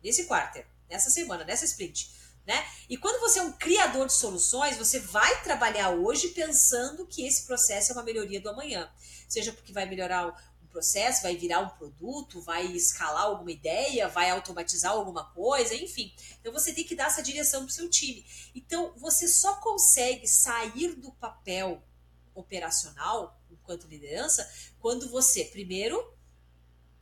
[SPEAKER 2] nesse quarter, nessa semana, nessa sprint. Né? E quando você é um criador de soluções, você vai trabalhar hoje pensando que esse processo é uma melhoria do amanhã. Seja porque vai melhorar um processo, vai virar um produto, vai escalar alguma ideia, vai automatizar alguma coisa, enfim. Então você tem que dar essa direção para o seu time. Então você só consegue sair do papel operacional enquanto liderança quando você, primeiro,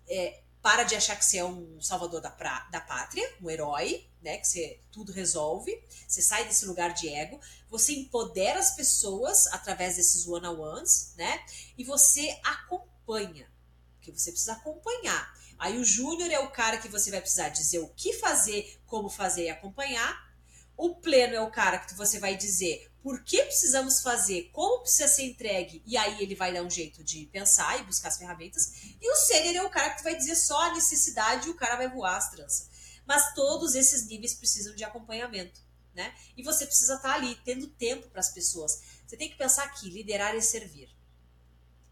[SPEAKER 2] é, para de achar que você é um salvador da, pra, da pátria, um herói, né? Que você tudo resolve, você sai desse lugar de ego, você empodera as pessoas através desses one-on-ones, né? E você acompanha, porque você precisa acompanhar. Aí o júnior é o cara que você vai precisar dizer o que fazer, como fazer e acompanhar. O pleno é o cara que você vai dizer por que precisamos fazer, como precisa ser entregue, e aí ele vai dar um jeito de pensar e buscar as ferramentas. E o sênior é o cara que vai dizer só a necessidade e o cara vai voar as tranças. Mas todos esses níveis precisam de acompanhamento, né? E você precisa estar ali, tendo tempo para as pessoas. Você tem que pensar que liderar é servir.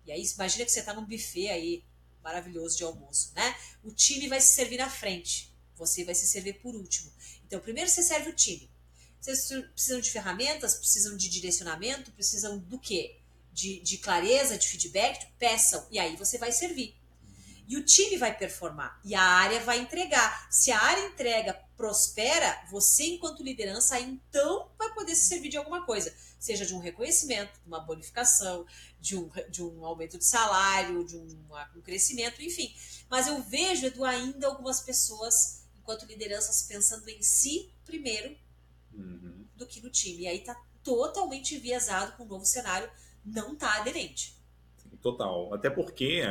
[SPEAKER 2] E aí, imagina que você está num buffet aí maravilhoso de almoço, né? O time vai se servir na frente, você vai se servir por último. Então, primeiro você serve o time. Vocês precisam de ferramentas, precisam de direcionamento, precisam do quê? De, de clareza, de feedback, peçam, e aí você vai servir. E o time vai performar, e a área vai entregar. Se a área entrega, prospera, você, enquanto liderança, então vai poder se servir de alguma coisa. Seja de um reconhecimento, de uma bonificação, de um, de um aumento de salário, de um, um crescimento, enfim. Mas eu vejo, Edu, ainda algumas pessoas, enquanto lideranças, pensando em si primeiro uhum. do que no time. E aí tá totalmente enviesado com o novo cenário, não tá aderente.
[SPEAKER 1] Total. Até porque,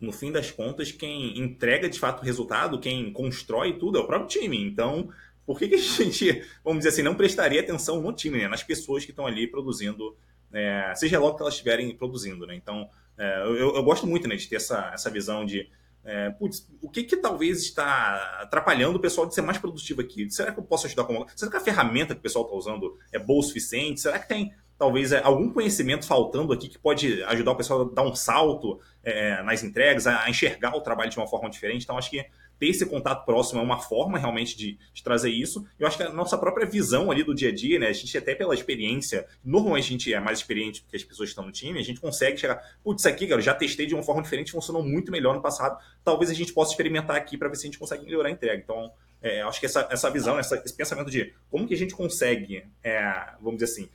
[SPEAKER 1] no fim das contas, quem entrega de fato o resultado, quem constrói tudo é o próprio time. Então, por que, que a gente, vamos dizer assim, não prestaria atenção no time, né? nas pessoas que estão ali produzindo, é, seja logo que elas estiverem produzindo, né? Então, é, eu, eu, gosto muito né, de ter essa, essa visão de é, putz, o que, que talvez está atrapalhando o pessoal de ser mais produtivo aqui? Será que eu posso ajudar com Será que a ferramenta que o pessoal está usando é boa o suficiente? Será que tem talvez é, algum conhecimento faltando aqui que pode ajudar o pessoal a dar um salto é, nas entregas, a, a, enxergar o trabalho de uma forma diferente? Então, acho que ter esse contato próximo é uma forma realmente de, de, trazer isso. Eu acho que a nossa própria visão ali do dia a dia, né? A gente até pela experiência, normalmente a gente é mais experiente do que as pessoas estão no time, a gente consegue chegar, putz, isso aqui, cara, eu já testei de uma forma diferente, funcionou muito melhor no passado. Talvez a gente possa experimentar aqui para ver se a gente consegue melhorar a entrega. Então, é, acho que essa, essa visão, essa, esse pensamento de como que a gente consegue, é, vamos dizer assim,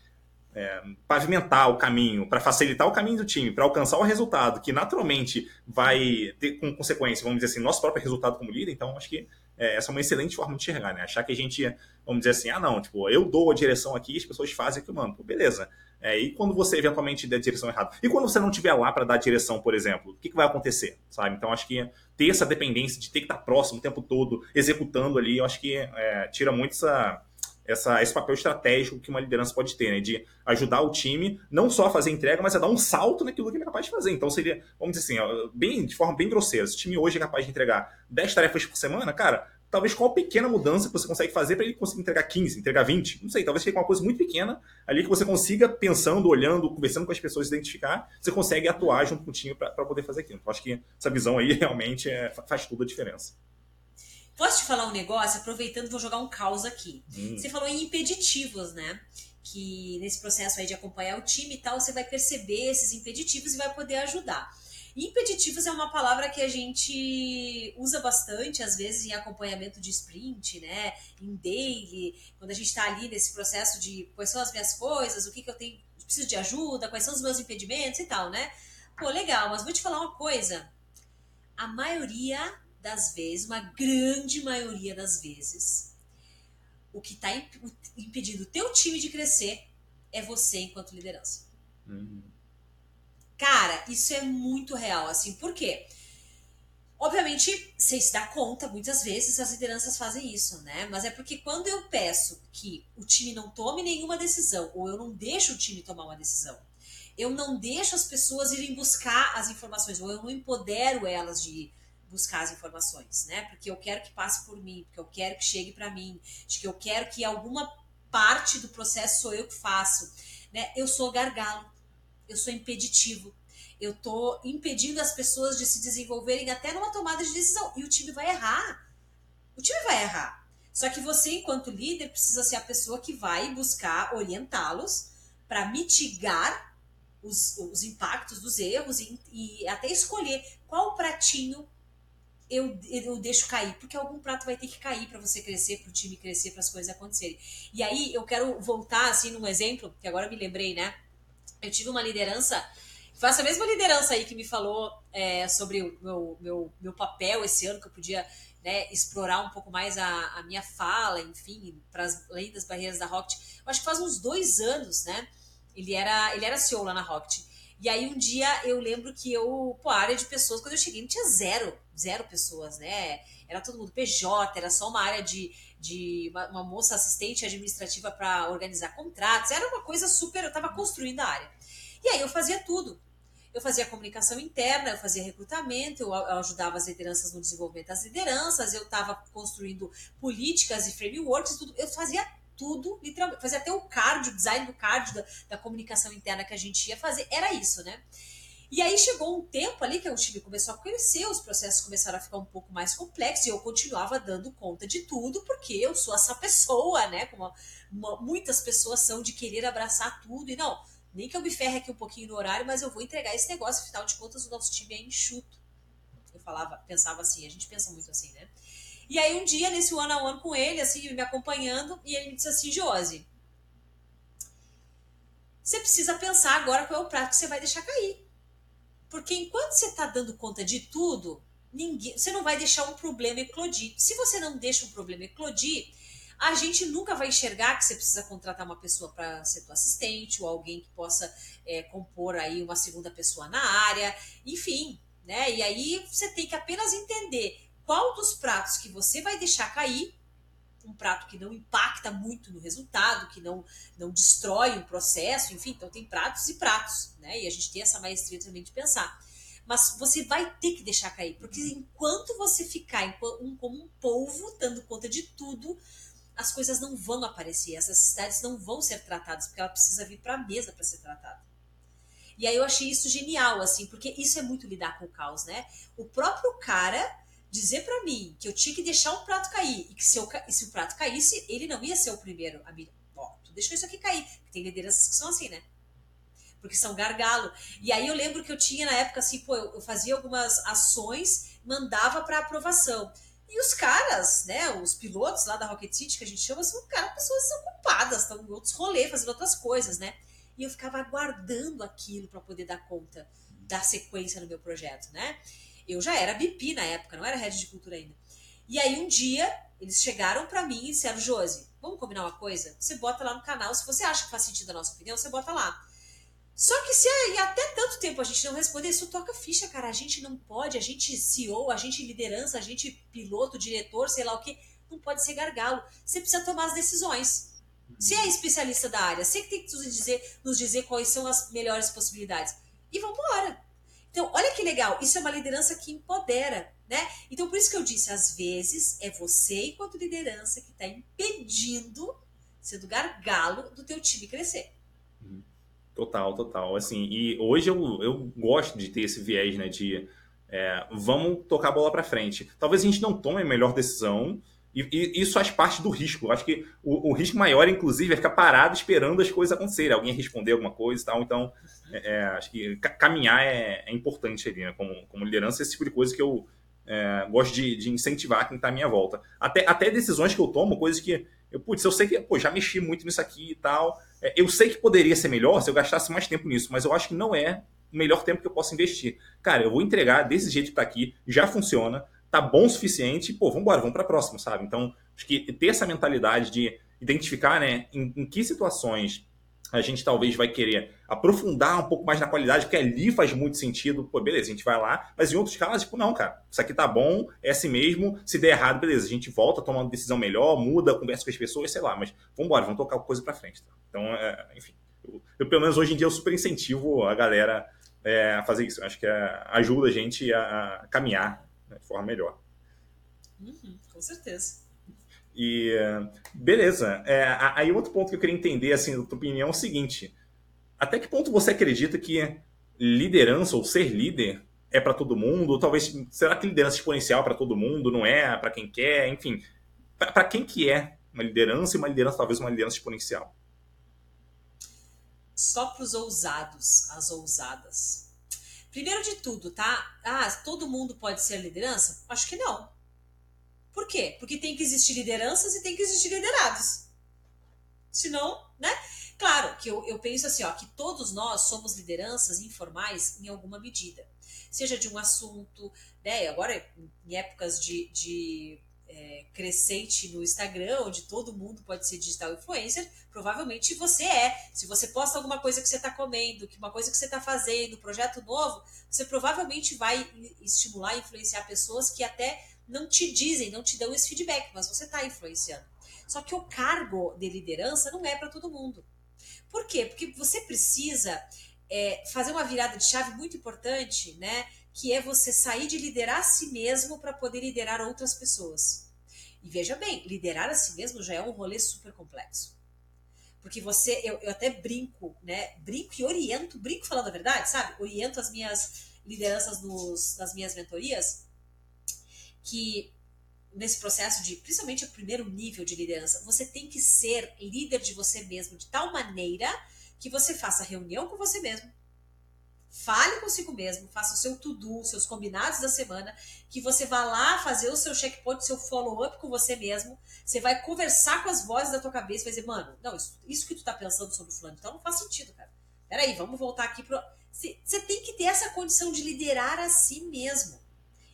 [SPEAKER 1] é, pavimentar o caminho, para facilitar o caminho do time, para alcançar o resultado que naturalmente vai ter com consequência, vamos dizer assim, nosso próprio resultado como líder. Então, acho que é, essa é uma excelente forma de enxergar, né? Achar que a gente, vamos dizer assim, ah, não, tipo, eu dou a direção aqui, as pessoas fazem aquilo, mano, pô, beleza. É, e quando você eventualmente der a direção errada? E quando você não estiver lá para dar a direção, por exemplo, o que, que vai acontecer? Sabe? Então, acho que ter essa dependência de ter que estar próximo o tempo todo, executando ali, eu acho que é, tira muito essa essa, esse papel estratégico que uma liderança pode ter, né? De ajudar o time não só a fazer entrega, mas a dar um salto naquilo que ele é capaz de fazer. Então seria, vamos dizer assim, bem, de forma bem grosseira, se o time hoje é capaz de entregar 10 tarefas por semana, cara, talvez qual pequena mudança que você consegue fazer para ele conseguir entregar 15, entregar 20, não sei, talvez seja uma coisa muito pequena ali que você consiga, pensando, olhando, conversando com as pessoas, identificar, você consegue atuar junto com o time para poder fazer aquilo. Então, acho que essa visão aí realmente é, faz tudo a diferença.
[SPEAKER 2] Posso te falar um negócio? Aproveitando, vou jogar um caos aqui. Hum. Você falou em impeditivos, né? Que nesse processo aí de acompanhar o time e tal, você vai perceber esses impeditivos e vai poder ajudar. Impeditivos é uma palavra que a gente usa bastante, às vezes, em acompanhamento de sprint, né? Em daily, quando a gente está ali nesse processo de quais são as minhas coisas, o que, que eu tenho, preciso de ajuda, quais são os meus impedimentos e tal, né? Pô, legal, mas vou te falar uma coisa. A maioria das vezes, uma grande maioria das vezes, o que está impedindo o teu time de crescer é você enquanto liderança. Uhum. Cara, isso é muito real, assim, por quê? Obviamente, você se dá conta, muitas vezes as lideranças fazem isso, né? Mas é porque quando eu peço que o time não tome nenhuma decisão, ou eu não deixo o time tomar uma decisão, eu não deixo as pessoas irem buscar as informações, ou eu não empodero elas de buscar as informações, né? Porque eu quero que passe por mim, porque eu quero que chegue para mim, de que eu quero que alguma parte do processo sou eu que faço, né? Eu sou gargalo eu sou impeditivo. Eu tô impedindo as pessoas de se desenvolverem até numa tomada de decisão. E o time vai errar. O time vai errar. Só que você, enquanto líder, precisa ser a pessoa que vai buscar orientá-los para mitigar os, os, impactos dos erros e, e, até escolher qual pratinho eu, eu deixo cair, porque algum prato vai ter que cair para você crescer, para o time crescer, para as coisas acontecerem. E aí eu quero voltar assim num exemplo, que agora me lembrei, né? eu tive uma liderança, foi essa mesma liderança aí que me falou é, sobre o meu, meu, meu papel esse ano, que eu podia né, explorar um pouco mais a, a minha fala, enfim, para além das barreiras da Rocket. Eu acho que faz uns dois anos, né? Ele era, ele era CEO lá na Rocket. E aí um dia eu lembro que eu, pô, a área de pessoas, quando eu cheguei, não tinha zero, zero pessoas, né? Era todo mundo PJ, era só uma área de, de uma, uma moça assistente administrativa para organizar contratos. Era uma coisa super. Eu estava construindo a área. E aí eu fazia tudo. Eu fazia comunicação interna, eu fazia recrutamento, eu ajudava as lideranças no desenvolvimento das lideranças, eu estava construindo políticas e frameworks, tudo. Eu fazia tudo, literalmente. Fazia até o card, o design do card da, da comunicação interna que a gente ia fazer. Era isso, né? E aí chegou um tempo ali que o time começou a crescer, os processos começaram a ficar um pouco mais complexos e eu continuava dando conta de tudo, porque eu sou essa pessoa, né? Como uma, muitas pessoas são de querer abraçar tudo e não, nem que eu me ferre aqui um pouquinho no horário, mas eu vou entregar esse negócio, afinal de contas o nosso time é enxuto. Eu falava, pensava assim, a gente pensa muito assim, né? E aí um dia, nesse one on one com ele, assim, me acompanhando, e ele me disse assim, Josi, você precisa pensar agora qual é o prato que você vai deixar cair. Porque enquanto você está dando conta de tudo, ninguém, você não vai deixar um problema eclodir. Se você não deixa um problema eclodir, a gente nunca vai enxergar que você precisa contratar uma pessoa para ser tua assistente ou alguém que possa é, compor aí uma segunda pessoa na área, enfim, né? E aí você tem que apenas entender qual dos pratos que você vai deixar cair um prato que não impacta muito no resultado, que não, não destrói o processo, enfim, então tem pratos e pratos, né? E a gente tem essa maestria também de pensar. Mas você vai ter que deixar cair, porque enquanto você ficar como um polvo, dando conta de tudo, as coisas não vão aparecer, as necessidades não vão ser tratadas, porque ela precisa vir para a mesa para ser tratada. E aí eu achei isso genial, assim, porque isso é muito lidar com o caos, né? O próprio cara dizer para mim que eu tinha que deixar um prato cair e que se, eu, se o prato caísse, ele não ia ser o primeiro a me. Ó, tu deixou isso aqui cair. Tem lideranças que são assim, né? Porque são gargalo. E aí eu lembro que eu tinha na época assim, pô, eu, eu fazia algumas ações, mandava para aprovação. E os caras, né, os pilotos lá da Rocket City, que a gente chama, são cara, pessoas ocupadas, estão em outros rolês, fazendo outras coisas, né? E eu ficava aguardando aquilo para poder dar conta, dar sequência no meu projeto, né? Eu já era BP na época, não era head de cultura ainda. E aí um dia eles chegaram para mim e disseram: Josi, vamos combinar uma coisa? Você bota lá no canal, se você acha que faz sentido a nossa opinião, você bota lá. Só que se aí até tanto tempo a gente não responder, isso toca ficha, cara. A gente não pode, a gente CEO, a gente liderança, a gente piloto, diretor, sei lá o que, não pode ser gargalo. Você precisa tomar as decisões. Você é especialista da área, você que tem que nos dizer, nos dizer quais são as melhores possibilidades. E vamos embora. Então, olha que legal, isso é uma liderança que empodera, né? Então, por isso que eu disse, às vezes é você, enquanto liderança, que está impedindo, sendo gargalo do teu time crescer.
[SPEAKER 1] Uhum. Total, total. Assim, e hoje eu, eu gosto de ter esse viés, né? De é, vamos tocar a bola para frente. Talvez a gente não tome a melhor decisão, E, e, isso faz parte do risco. Acho que o, o, risco maior, inclusive, é ficar parado esperando as coisas acontecerem, alguém responder alguma coisa e tal. Então, é, é acho que caminhar é, é, importante ali, né? Como, como liderança, esse tipo de coisa que eu é, gosto de, de, incentivar quem está à minha volta. Até, até decisões que eu tomo, coisas que eu, putz, eu sei que pô, já mexi muito nisso aqui e tal. É, eu sei que poderia ser melhor se eu gastasse mais tempo nisso, mas eu acho que não é o melhor tempo que eu posso investir. Cara, eu vou entregar desse jeito que tá aqui, já funciona, tá bom o suficiente, pô, vamos embora, vamos para próximo, sabe? Então, acho que ter essa mentalidade de identificar, né, em, em que situações a gente talvez vai querer aprofundar um pouco mais na qualidade, porque ali faz muito sentido. Pô, beleza, a gente vai lá, mas em outros casos, tipo, não, cara, isso aqui tá bom, é assim mesmo. Se der errado, beleza, a gente volta, toma uma decisão melhor, muda, conversa com as pessoas, sei lá, mas vamos embora, vamos tocar coisa para frente. Tá? Então, é, enfim, eu, eu, pelo menos hoje em dia, eu super incentivo a galera é, a fazer isso. Eu acho que é, ajuda a gente a, a caminhar forma melhor.
[SPEAKER 2] Uhum, com certeza.
[SPEAKER 1] E beleza. É, aí outro ponto que eu queria entender, assim, da tua opinião é o seguinte: até que ponto você acredita que liderança ou ser líder é para todo mundo? Ou talvez será que liderança exponencial é para todo mundo? Não é para quem quer? Enfim, para quem que é uma liderança e uma liderança talvez uma liderança exponencial?
[SPEAKER 2] Só para os ousados, as ousadas. Primeiro de tudo, tá? Ah, todo mundo pode ser liderança? Acho que não. Por quê? Porque tem que existir lideranças e tem que existir liderados. Senão, né? Claro que eu, eu penso assim, ó, que todos nós somos lideranças informais em alguma medida. Seja de um assunto, né? Agora, em épocas de, de é, crescente no Instagram, onde todo mundo pode ser digital influencer, provavelmente você é. Se você posta alguma coisa que você está comendo, que uma coisa que você está fazendo, projeto novo, você provavelmente vai estimular influenciar pessoas que até não te dizem, não te dão esse feedback, mas você está influenciando. Só que o cargo de liderança não é para todo mundo. Por quê? Porque você precisa é, fazer uma virada de chave muito importante, né? Que é você sair de liderar a si mesmo para poder liderar outras pessoas. E veja bem, liderar a si mesmo já é um rolê super complexo. Porque você, eu, eu até brinco, né? Brinco e oriento, brinco falando a verdade, sabe? Oriento as minhas lideranças nos, nas minhas mentorias que nesse processo de, principalmente o primeiro nível de liderança, você tem que ser líder de você mesmo de tal maneira que você faça reunião com você mesmo, fale consigo mesmo, faça o seu to-do, seus combinados da semana, que você vá lá fazer o seu checkpoint, seu follow-up com você mesmo, você vai conversar com as vozes da tua cabeça, vai dizer, mano, não, isso, isso que tu tá pensando sobre o fulano, então não faz sentido, cara. Peraí, vamos voltar aqui pro... Você tem que ter essa condição de liderar a si mesmo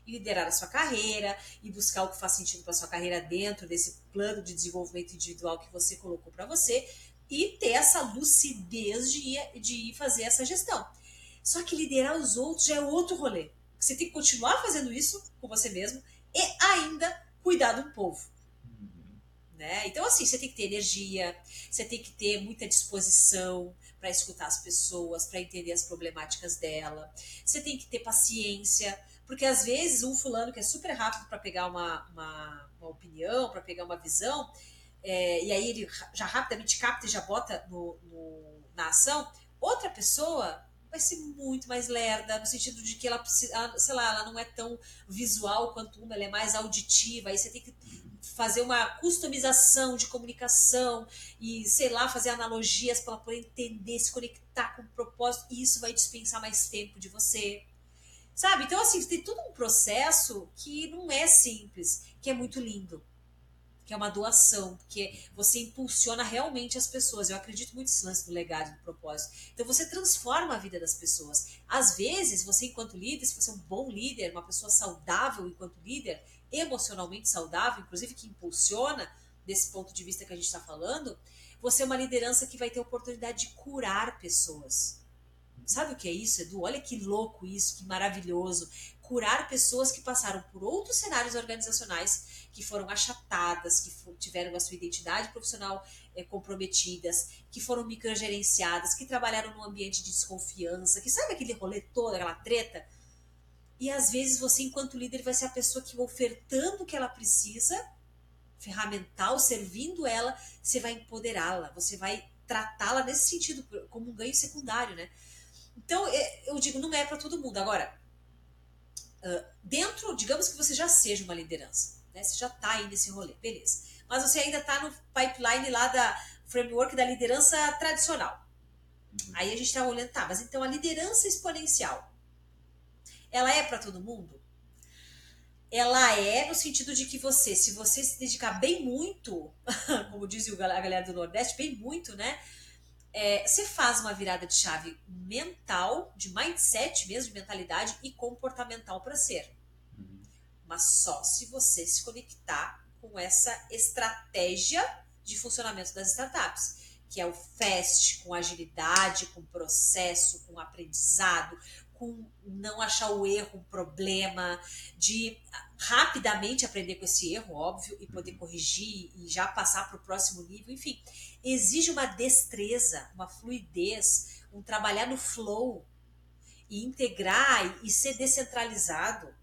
[SPEAKER 2] liderar a sua carreira e buscar o que faz sentido para sua carreira dentro desse plano de desenvolvimento individual que você colocou para você e ter essa lucidez de ir, de ir fazer essa gestão. Só que liderar os outros já é outro rolê. Você tem que continuar fazendo isso com você mesmo e ainda cuidar do povo. Né? Então, assim, você tem que ter energia, você tem que ter muita disposição para escutar as pessoas, para entender as problemáticas dela. Você tem que ter paciência, porque às vezes um fulano que é super rápido para pegar uma, uma, uma opinião, para pegar uma visão, é, e aí ele já rapidamente capta e já bota no, no, na ação, outra pessoa vai ser muito mais lerda, no sentido de que ela precisa, sei lá, ela não é tão visual quanto uma, ela é mais auditiva, aí você tem que fazer uma customização de comunicação e, sei lá, fazer analogias para poder entender, se conectar com o propósito, e isso vai dispensar mais tempo de você. Sabe? Então, assim, tem todo um processo que não é simples, que é muito lindo. Que é uma doação, porque você impulsiona realmente as pessoas. Eu acredito muito nesse lance do legado, do propósito. Então, você transforma a vida das pessoas. Às vezes, você, enquanto líder, se você é um bom líder, uma pessoa saudável enquanto líder, emocionalmente saudável, inclusive que impulsiona, desse ponto de vista que a gente está falando, você é uma liderança que vai ter oportunidade de curar pessoas Sabe o que é isso, Edu? Olha que louco isso, que maravilhoso. Curar pessoas que passaram por outros cenários organizacionais, que foram achatadas, que tiveram a sua identidade profissional é, comprometidas, que foram microgerenciadas, que trabalharam num ambiente de desconfiança, que sabe aquele rolê todo, aquela treta? E às vezes você, enquanto líder, vai ser a pessoa que, ofertando o que ela precisa, ferramental, servindo ela, você vai empoderá-la, você vai tratá-la nesse sentido, como um ganho secundário, né? Então, é, eu digo, não é para todo mundo. Agora, uh, dentro, digamos que você já seja uma liderança, né? Você já está aí nesse rolê, beleza. Mas você ainda está no pipeline lá da framework da liderança tradicional. Uhum. Aí a gente está olhando, tá, mas então a liderança exponencial, ela é para todo mundo? Ela é no sentido de que você, se você se dedicar bem muito, como diz a galera do Nordeste, bem muito, né? É, você faz uma virada de chave mental, de mindset mesmo, de mentalidade e comportamental para ser. Uhum. Mas só se você se conectar com essa estratégia de funcionamento das startups, que é o FAST, com agilidade, com processo, com aprendizado, com não achar o erro um problema, de rapidamente aprender com esse erro, óbvio, e poder uhum. corrigir e já passar para o próximo nível, enfim exige uma destreza, uma fluidez, um trabalhar no flow e integrar e ser descentralizado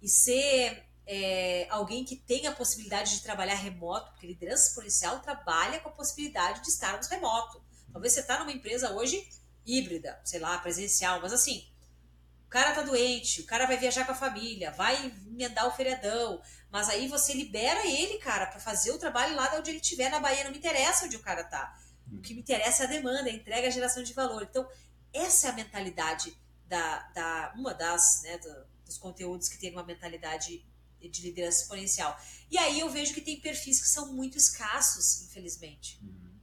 [SPEAKER 2] e ser é, alguém que tenha a possibilidade de trabalhar remoto, porque liderança exponencial trabalha com a possibilidade de estarmos remoto. Talvez você está numa empresa hoje híbrida, sei lá, presencial, mas assim, cara tá doente, o cara vai viajar com a família, vai emendar o feriadão, mas aí você libera ele, cara, para fazer o trabalho lá de onde ele estiver na Bahia. Não me interessa onde o cara tá. O que me interessa é a demanda, a entrega, a geração de valor. Então, essa é a mentalidade da, da uma das, né, do, dos conteúdos que tem uma mentalidade de liderança exponencial. E aí eu vejo que tem perfis que são muito escassos, infelizmente. Uhum.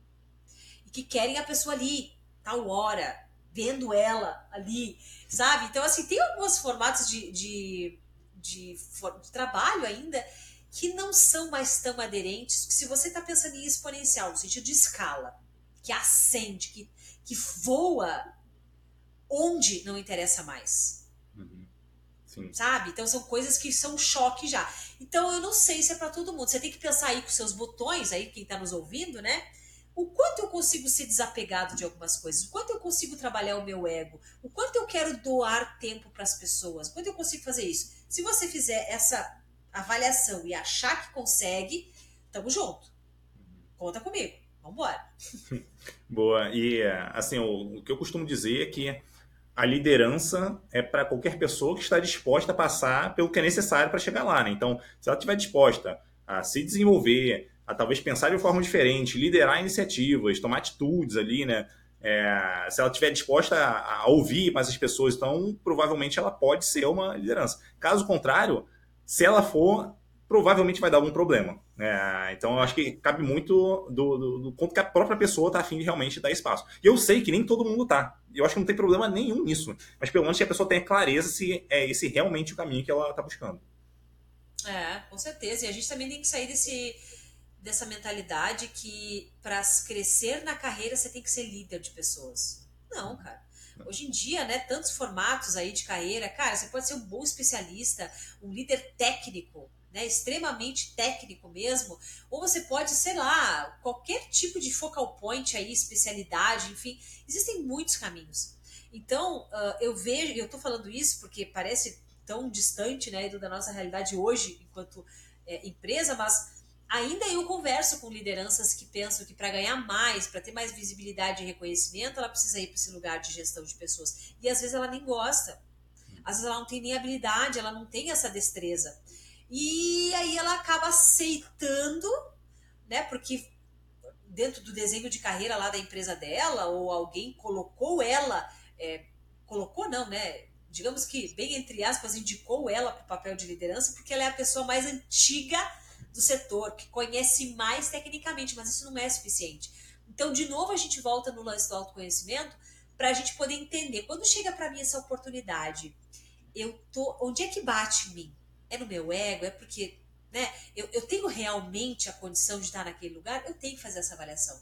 [SPEAKER 2] E que querem a pessoa ali, tal hora, vendo ela ali, sabe? Então, assim, tem alguns formatos de, de de, de trabalho ainda que não são mais tão aderentes, que se você está pensando em exponencial, no sentido de escala, que ascende, que, que voa onde não interessa mais. Uhum. Sabe? Então são coisas que são choque já. Então eu não sei se é para todo mundo. Você tem que pensar aí com seus botões, aí quem está nos ouvindo, né? O quanto eu consigo ser desapegado de algumas coisas, o quanto eu consigo trabalhar o meu ego, o quanto eu quero doar tempo para as pessoas, o quanto eu consigo fazer isso. Se você fizer essa avaliação e achar que consegue, tamo junto. Conta comigo. Vambora.
[SPEAKER 1] Boa. E assim, o, que eu costumo dizer é que a liderança é para qualquer pessoa que está disposta a passar pelo que é necessário para chegar lá. Né? Então, se ela estiver disposta a se desenvolver, a talvez pensar de forma diferente, liderar iniciativas, tomar atitudes ali, né? É, se ela estiver disposta a, a, ouvir mais as pessoas, então provavelmente ela pode ser uma liderança. Caso contrário, se ela for, provavelmente vai dar algum problema. É, então eu acho que cabe muito do, do, do quanto que a própria pessoa está afim de realmente dar espaço. E eu sei que nem todo mundo tá. Eu acho que não tem problema nenhum nisso. Mas pelo menos que a pessoa tenha clareza se é esse realmente o caminho que ela está buscando.
[SPEAKER 2] É, com certeza. E a gente também tem que sair desse dessa mentalidade que para crescer na carreira você tem que ser líder de pessoas. Não, cara. Hoje em dia, né, tantos formatos aí de carreira, cara, você pode ser um bom especialista, um líder técnico, né, extremamente técnico mesmo, ou você pode, sei lá, qualquer tipo de focal point aí, especialidade, enfim, existem muitos caminhos. Então, uh, eu vejo, eu tô falando isso porque parece tão distante, né, da nossa realidade hoje, enquanto é, empresa, mas ainda eu converso com lideranças que pensam que para ganhar mais, para ter mais visibilidade e reconhecimento, ela precisa ir para esse lugar de gestão de pessoas. E às vezes ela nem gosta. Às vezes ela não tem nem habilidade, ela não tem essa destreza. E aí ela acaba aceitando, né? Porque dentro do desenho de carreira lá da empresa dela, ou alguém colocou ela, é, colocou não, né? Digamos que, bem entre aspas, indicou ela para o papel de liderança, porque ela é a pessoa mais antiga do setor, que conhece mais tecnicamente, mas isso não é suficiente. Então, de novo, a gente volta no lance do autoconhecimento para a gente poder entender. Quando chega para mim essa oportunidade, eu tô. Onde é que bate em mim? É no meu ego? É porque né, eu, eu tenho realmente a condição de estar naquele lugar? Eu tenho que fazer essa avaliação.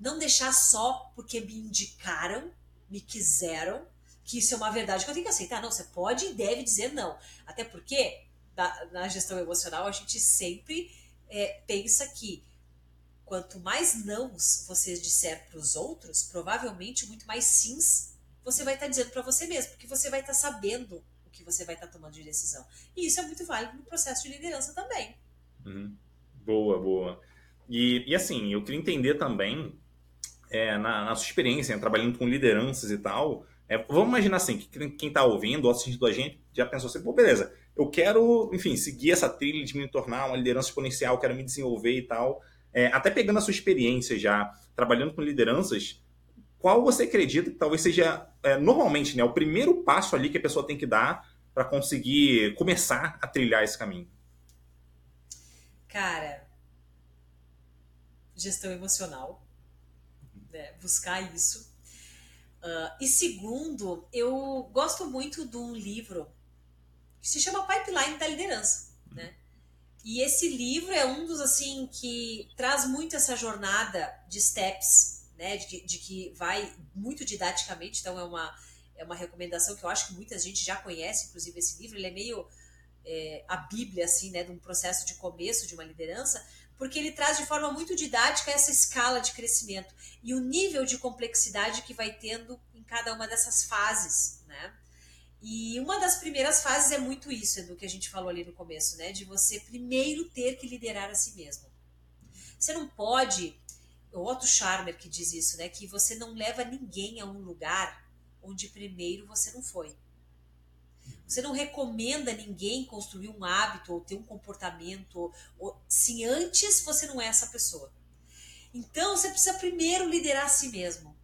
[SPEAKER 2] Não deixar só porque me indicaram, me quiseram, que isso é uma verdade que eu tenho que aceitar. Não, você pode e deve dizer não. Até porque da, na gestão emocional, a gente sempre é, pensa que quanto mais nãos você disser para os outros, provavelmente muito mais sims você vai estar tá dizendo para você mesmo, porque você vai estar tá sabendo o que você vai estar tá tomando de decisão. E isso é muito válido no processo de liderança também.
[SPEAKER 1] Uhum. Boa, boa. E, e assim, eu queria entender também, é, na, na, sua experiência, né, trabalhando com lideranças e tal, é, vamos imaginar assim, que quem está ouvindo ou assistindo a gente já pensou assim, pô, beleza, eu quero, enfim, seguir essa trilha de me tornar uma liderança exponencial, quero me desenvolver e tal. É, até pegando a sua experiência já, trabalhando com lideranças, qual você acredita que talvez seja, é, normalmente, né, o primeiro passo ali que a pessoa tem que dar para conseguir começar a trilhar esse caminho?
[SPEAKER 2] Cara, gestão emocional, né, buscar isso. Uh, e segundo, eu gosto muito de um livro que se chama Pipeline da Liderança, né? E esse livro é um dos assim que traz muito essa jornada de steps, né? De, de que vai muito didaticamente, então é uma é uma recomendação que eu acho que muita gente já conhece, inclusive esse livro, ele é meio é, a Bíblia assim, né, de um processo de começo de uma liderança, porque ele traz de forma muito didática essa escala de crescimento e o nível de complexidade que vai tendo em cada uma dessas fases, né? E uma das primeiras fases é muito isso, do que a gente falou ali no começo, né? De você primeiro ter que liderar a si mesmo. Você não pode, o Otto Scharmer que diz isso, né? Que você não leva ninguém a um lugar onde primeiro você não foi. Você não recomenda ninguém construir um hábito ou ter um comportamento ou, se antes você não é essa pessoa. Então você precisa primeiro liderar a si mesmo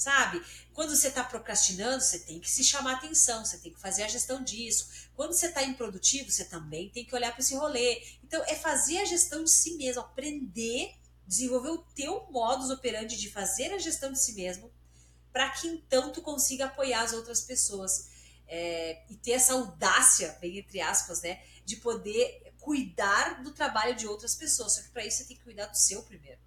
[SPEAKER 2] sabe? Quando você está procrastinando, você tem que se chamar atenção, você tem que fazer a gestão disso. Quando você está improdutivo, você também tem que olhar para esse rolê. Então, é fazer a gestão de si mesmo, aprender, desenvolver o teu modus operandi de fazer a gestão de si mesmo, para que então tu consiga apoiar as outras pessoas. É, e ter essa audácia, bem entre aspas, né, de poder cuidar do trabalho de outras pessoas. Só que para isso você tem que cuidar do seu primeiro.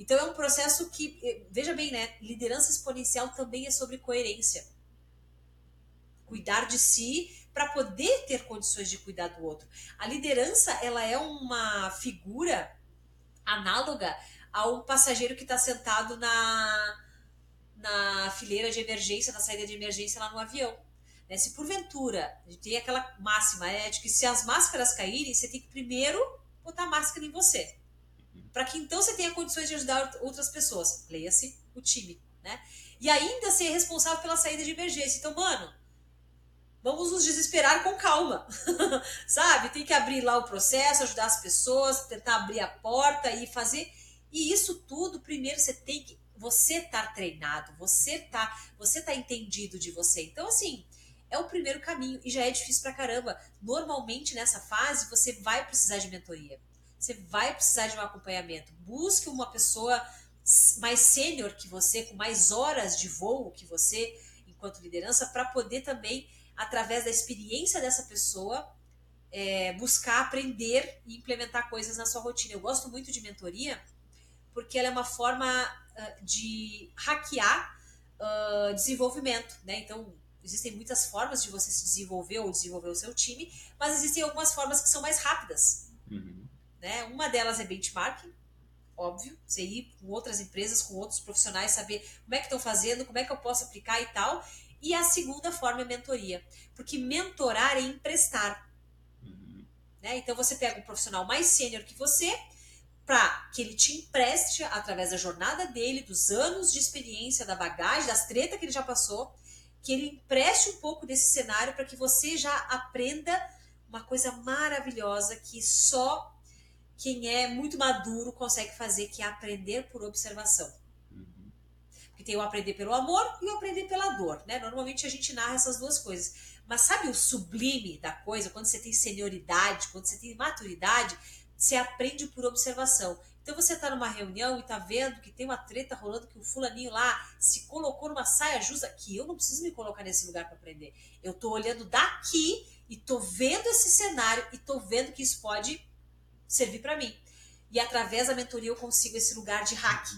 [SPEAKER 2] Então é um processo que, eh, veja bem, né? Liderança exponencial também é sobre coerência. Cuidar de si para poder ter condições de cuidar do outro. A liderança, ela é uma figura análoga a um passageiro que está sentado na, na fileira de emergência, na saída de emergência lá no avião. Né? Se porventura, tem aquela máxima é de que se as máscaras caírem, você tem que primeiro botar a máscara em você para que então você tenha condições de ajudar outras pessoas. Leia-se o time, né? E ainda ser responsável pela saída de emergência. Então, mano, vamos nos desesperar com calma, sabe? Tem que abrir lá o processo, ajudar as pessoas, tentar abrir a porta e fazer. E isso tudo, primeiro você tem que você tá treinado, você tá, você tá entendido de você. Então, assim, é o primeiro caminho e já é difícil pra caramba. Normalmente nessa fase você vai precisar de mentoria você vai precisar de um acompanhamento. Busque uma pessoa mais sênior que você, com mais horas de voo que você, enquanto liderança, para poder também, através da experiência dessa pessoa, é, buscar aprender e implementar coisas na sua rotina. Eu gosto muito de mentoria porque ela é uma forma uh, de hackear uh, desenvolvimento, né? Então, existem muitas formas de você se desenvolver ou desenvolver o seu time, mas existem algumas formas que são mais rápidas. Uhum. Né? Uma delas é benchmarking, óbvio, você ir com outras empresas, com outros profissionais, saber como é que estão fazendo, como é que eu posso aplicar e tal. E a segunda forma é mentoria, porque mentorar é emprestar. Uhum. Né? Então você pega um profissional mais sênior que você, para que ele te empreste através da jornada dele, dos anos de experiência, da bagagem, das tretas que ele já passou, que ele empreste um pouco desse cenário para que você já aprenda uma coisa maravilhosa que só quem é muito maduro consegue fazer, que é aprender por observação. Uhum. Porque tem o aprender pelo amor e o aprender pela dor, né? Normalmente a gente narra essas duas coisas. Mas sabe o sublime da coisa? Quando você tem senioridade, quando você tem maturidade, você aprende por observação. Então você está numa reunião e está vendo que tem uma treta rolando que o fulaninho lá se colocou numa saia justa que eu não preciso me colocar nesse lugar para aprender. Eu estou olhando daqui e estou vendo esse cenário e estou vendo que isso pode servir para mim. E através da mentoria eu consigo esse lugar de hack.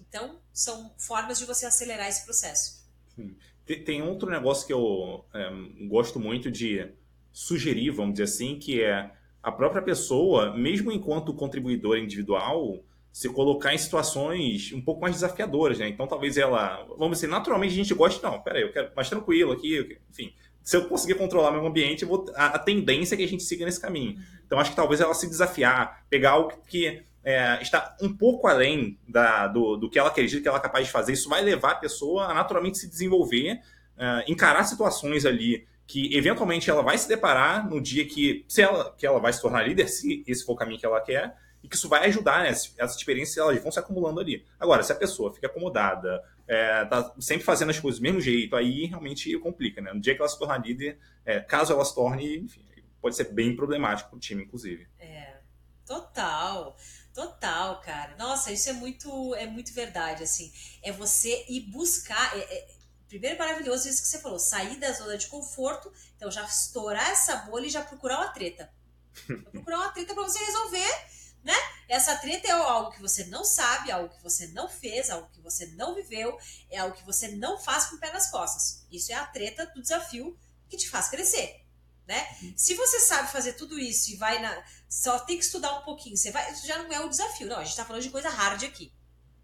[SPEAKER 2] Então, são formas de você acelerar esse processo.
[SPEAKER 1] Sim. Tem outro negócio que eu é, gosto muito de sugerir, vamos dizer assim, que é a própria pessoa, mesmo enquanto contribuidor individual, se colocar em situações um pouco mais desafiadoras, né? Então, talvez ela, vamos dizer, naturalmente a gente gosta, não, peraí, eu quero mais tranquilo aqui, enfim, se eu conseguir controlar meu ambiente, vou, a, a, tendência é que a gente siga nesse caminho. Então, acho que talvez ela se desafiar, pegar algo que é, está um pouco além da, do, do que ela acredita que ela é capaz de fazer, isso vai levar a pessoa a naturalmente se desenvolver, é, encarar situações ali que eventualmente ela vai se deparar no dia que, se ela, que ela vai se tornar líder, se esse for o caminho que ela quer, e que isso vai ajudar, né? Essas experiências elas vão se acumulando ali. Agora, se a pessoa fica acomodada, é, tá sempre fazendo as coisas do mesmo jeito, aí realmente complica, né? No dia que ela se tornar líder, é, caso ela se torne, enfim, pode ser bem problemático para o time, inclusive.
[SPEAKER 2] É, total. Total, cara. Nossa, isso é muito, é muito verdade, assim. É você ir buscar. É, é, primeiro, maravilhoso isso que você falou, sair da zona de conforto, então já estourar essa bolha e já procurar uma treta. procurar uma treta para você resolver, né? Essa treta é algo que você não sabe, algo que você não fez, algo que você não viveu, é algo que você não faz com o pé nas costas. Isso é a treta do desafio que te faz crescer né? Uhum. Se você sabe fazer tudo isso e vai na. Só tem que estudar um pouquinho, você vai. Isso já não é o desafio, não. A gente tá falando de coisa hard aqui.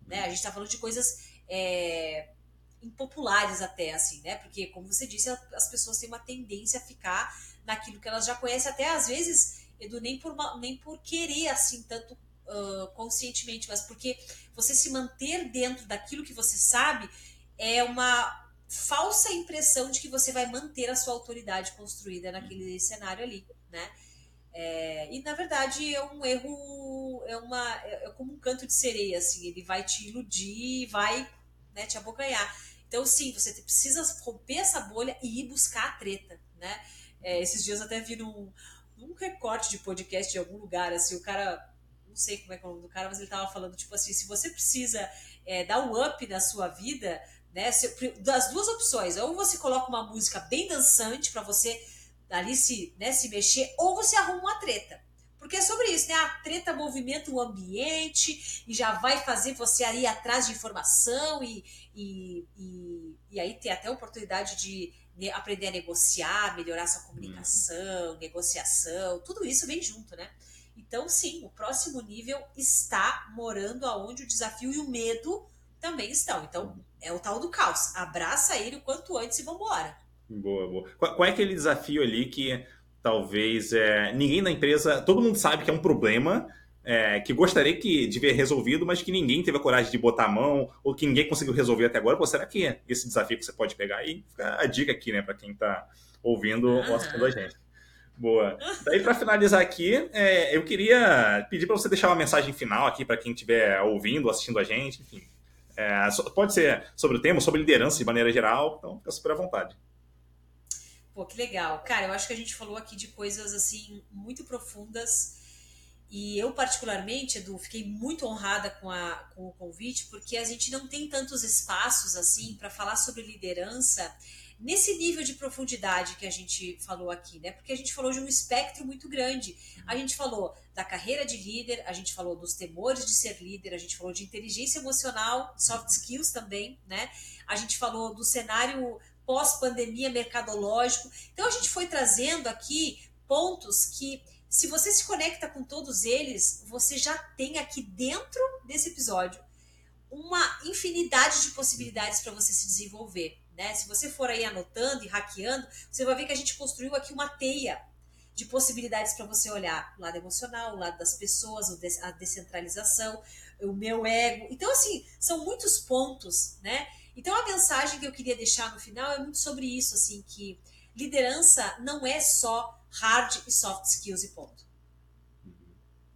[SPEAKER 2] Né? A gente tá falando de coisas é, impopulares até, assim, né? Porque, como você disse, as pessoas têm uma tendência a ficar naquilo que elas já conhecem, até às vezes, Edu, nem por, nem por querer assim tanto uh, conscientemente, mas porque você se manter dentro daquilo que você sabe é uma falsa impressão de que você vai manter a sua autoridade construída naquele cenário ali, né? É, e na verdade é um erro, é uma é, é como um canto de sereia, assim, ele vai te iludir, vai né, te abocanhar. Então, sim, você precisa romper essa bolha e ir buscar a treta, né? É, esses dias até vi num, num recorte de podcast de algum lugar, assim, o cara, não sei como é que é o nome do cara, mas ele tava falando, tipo assim, se você precisa é, dar um up na sua vida, né? Das duas opções, ou você coloca uma música bem dançante para você ali se, né, se mexer, ou você arruma uma treta. Porque é sobre isso, né? A treta movimenta o ambiente e já vai fazer você ir atrás de informação e, e, e, e aí ter até a oportunidade de aprender a negociar, melhorar sua comunicação, uhum. negociação, tudo isso vem junto, né? Então, sim, o próximo nível está morando aonde o desafio e o medo também estão. Então, é o tal do caos. Abraça ele o quanto antes e vambora.
[SPEAKER 1] Boa, boa. Qual, qual é aquele desafio ali que talvez é, ninguém na empresa, todo mundo sabe que é um problema, é, que gostaria que de ver resolvido, mas que ninguém teve a coragem de botar a mão, ou que ninguém conseguiu resolver até agora. Pô, será que esse desafio que você pode pegar aí? Fica a dica aqui, né, para quem está ouvindo ou assistindo a gente. Boa. Daí, para finalizar aqui, é, eu queria pedir para você deixar uma mensagem final aqui para quem estiver ouvindo, assistindo a gente, enfim. É, pode ser sobre o tema, sobre liderança de maneira geral, então fica super à vontade.
[SPEAKER 2] Pô, que legal. Cara, eu acho que a gente falou aqui de coisas assim muito profundas. E eu, particularmente, Edu, fiquei muito honrada com, a, com o convite, porque a gente não tem tantos espaços assim para falar sobre liderança nesse nível de profundidade que a gente falou aqui, né? Porque a gente falou de um espectro muito grande. A gente falou da carreira de líder, a gente falou dos temores de ser líder, a gente falou de inteligência emocional, soft skills também, né? A gente falou do cenário pós-pandemia mercadológico. Então a gente foi trazendo aqui pontos que se você se conecta com todos eles, você já tem aqui dentro desse episódio uma infinidade de possibilidades para você se desenvolver. Né? Se você for aí anotando e hackeando, você vai ver que a gente construiu aqui uma teia de possibilidades para você olhar o lado emocional, o lado das pessoas, a descentralização, o meu ego. Então, assim, são muitos pontos, né? Então, a mensagem que eu queria deixar no final é muito sobre isso, assim, que liderança não é só hard e soft skills e ponto.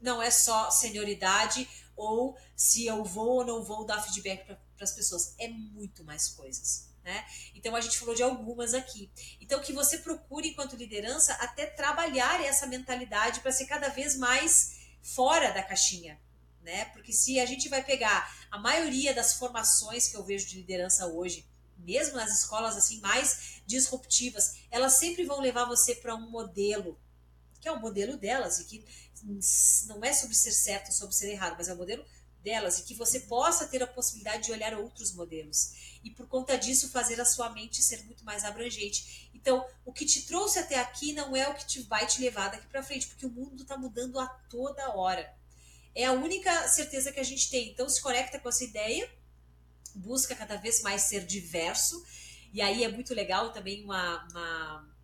[SPEAKER 2] Não é só senioridade ou se eu vou ou não vou dar feedback para as pessoas. É muito mais coisas. Né? Então a gente falou de algumas aqui. Então que você procure enquanto liderança até trabalhar essa mentalidade para ser cada vez mais fora da caixinha, né? Porque se a gente vai pegar a maioria das formações que eu vejo de liderança hoje, mesmo nas escolas assim mais disruptivas, elas sempre vão levar você para um modelo que é o modelo delas e que não é sobre ser certo, sobre ser errado, mas é o modelo delas e que você possa ter a possibilidade de olhar outros modelos e por conta disso fazer a sua mente ser muito mais abrangente. Então, o que te trouxe até aqui não é o que te vai te levar daqui para frente, porque o mundo está mudando a toda hora. É a única certeza que a gente tem. Então, se conecta com essa ideia, busca cada vez mais ser diverso. E aí é muito legal também uma, uma,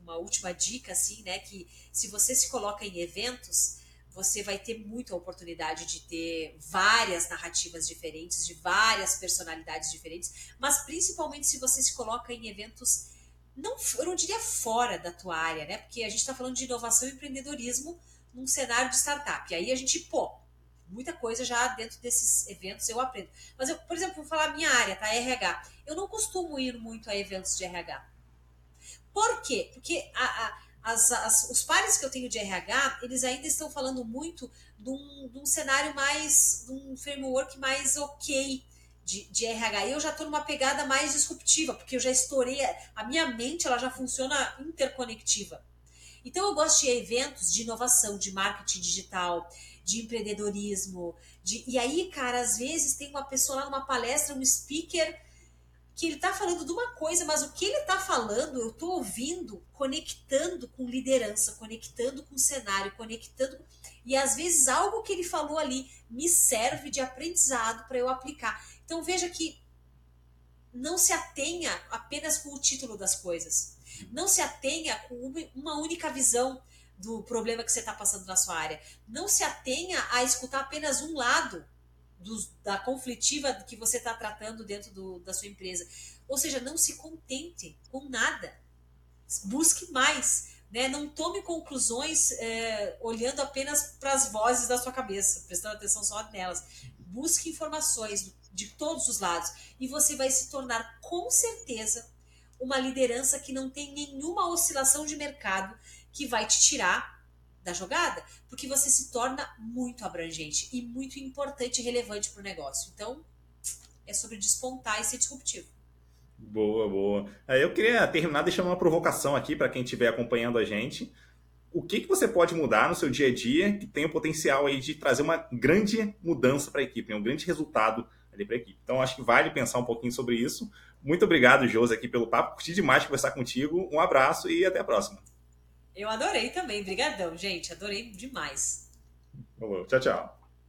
[SPEAKER 2] uma última dica, assim, né? Que se você se coloca em eventos, você vai ter muita oportunidade de ter várias narrativas diferentes, de várias personalidades diferentes, mas principalmente se você se coloca em eventos não, eu não diria fora da tua área, né? Porque a gente está falando de inovação e empreendedorismo num cenário de startup. E aí a gente, pô, muita coisa já dentro desses eventos eu aprendo. Mas eu, por exemplo, vou falar minha área, tá? RH. Eu não costumo ir muito a eventos de RH. Por quê? Porque a, a, as, as, os pares que eu tenho de RH, eles ainda estão falando muito de um, de um cenário mais, de um framework mais ok de, de RH. Eu já estou numa pegada mais disruptiva, porque eu já estourei, a minha mente ela já funciona interconectiva. Então eu gosto de eventos de inovação, de marketing digital, de empreendedorismo, de, e aí, cara, às vezes tem uma pessoa lá numa palestra, um speaker que ele está falando de uma coisa, mas o que ele está falando, eu estou ouvindo, conectando com liderança, conectando com cenário, conectando. E às vezes algo que ele falou ali me serve de aprendizado para eu aplicar. Então veja que não se atenha apenas com o título das coisas. Não se atenha com uma única visão do problema que você está passando na sua área. Não se atenha a escutar apenas um lado da conflitiva que você está tratando dentro do, da sua empresa. Ou seja, não se contente com nada. Busque mais. Né? Não tome conclusões é, olhando apenas para as vozes da sua cabeça, prestando atenção só nelas. Busque informações de todos os lados e você vai se tornar, com certeza, uma liderança que não tem nenhuma oscilação de mercado que vai te tirar da jogada, porque você se torna muito abrangente e muito importante e relevante para o negócio. Então, é sobre despontar e ser disruptivo.
[SPEAKER 1] Boa, boa. Eu queria terminar deixando uma provocação aqui para quem estiver acompanhando a gente. O que, que você pode mudar no seu dia a dia que tem o potencial aí de trazer uma grande mudança para a equipe, né? um grande resultado ali para a equipe. Então, acho que vale pensar um pouquinho sobre isso. Muito obrigado, Josi, aqui pelo papo. Curti demais conversar contigo. Um abraço e até a próxima.
[SPEAKER 2] Eu adorei também, brigadão, gente, adorei demais.
[SPEAKER 1] Tchau, tchau.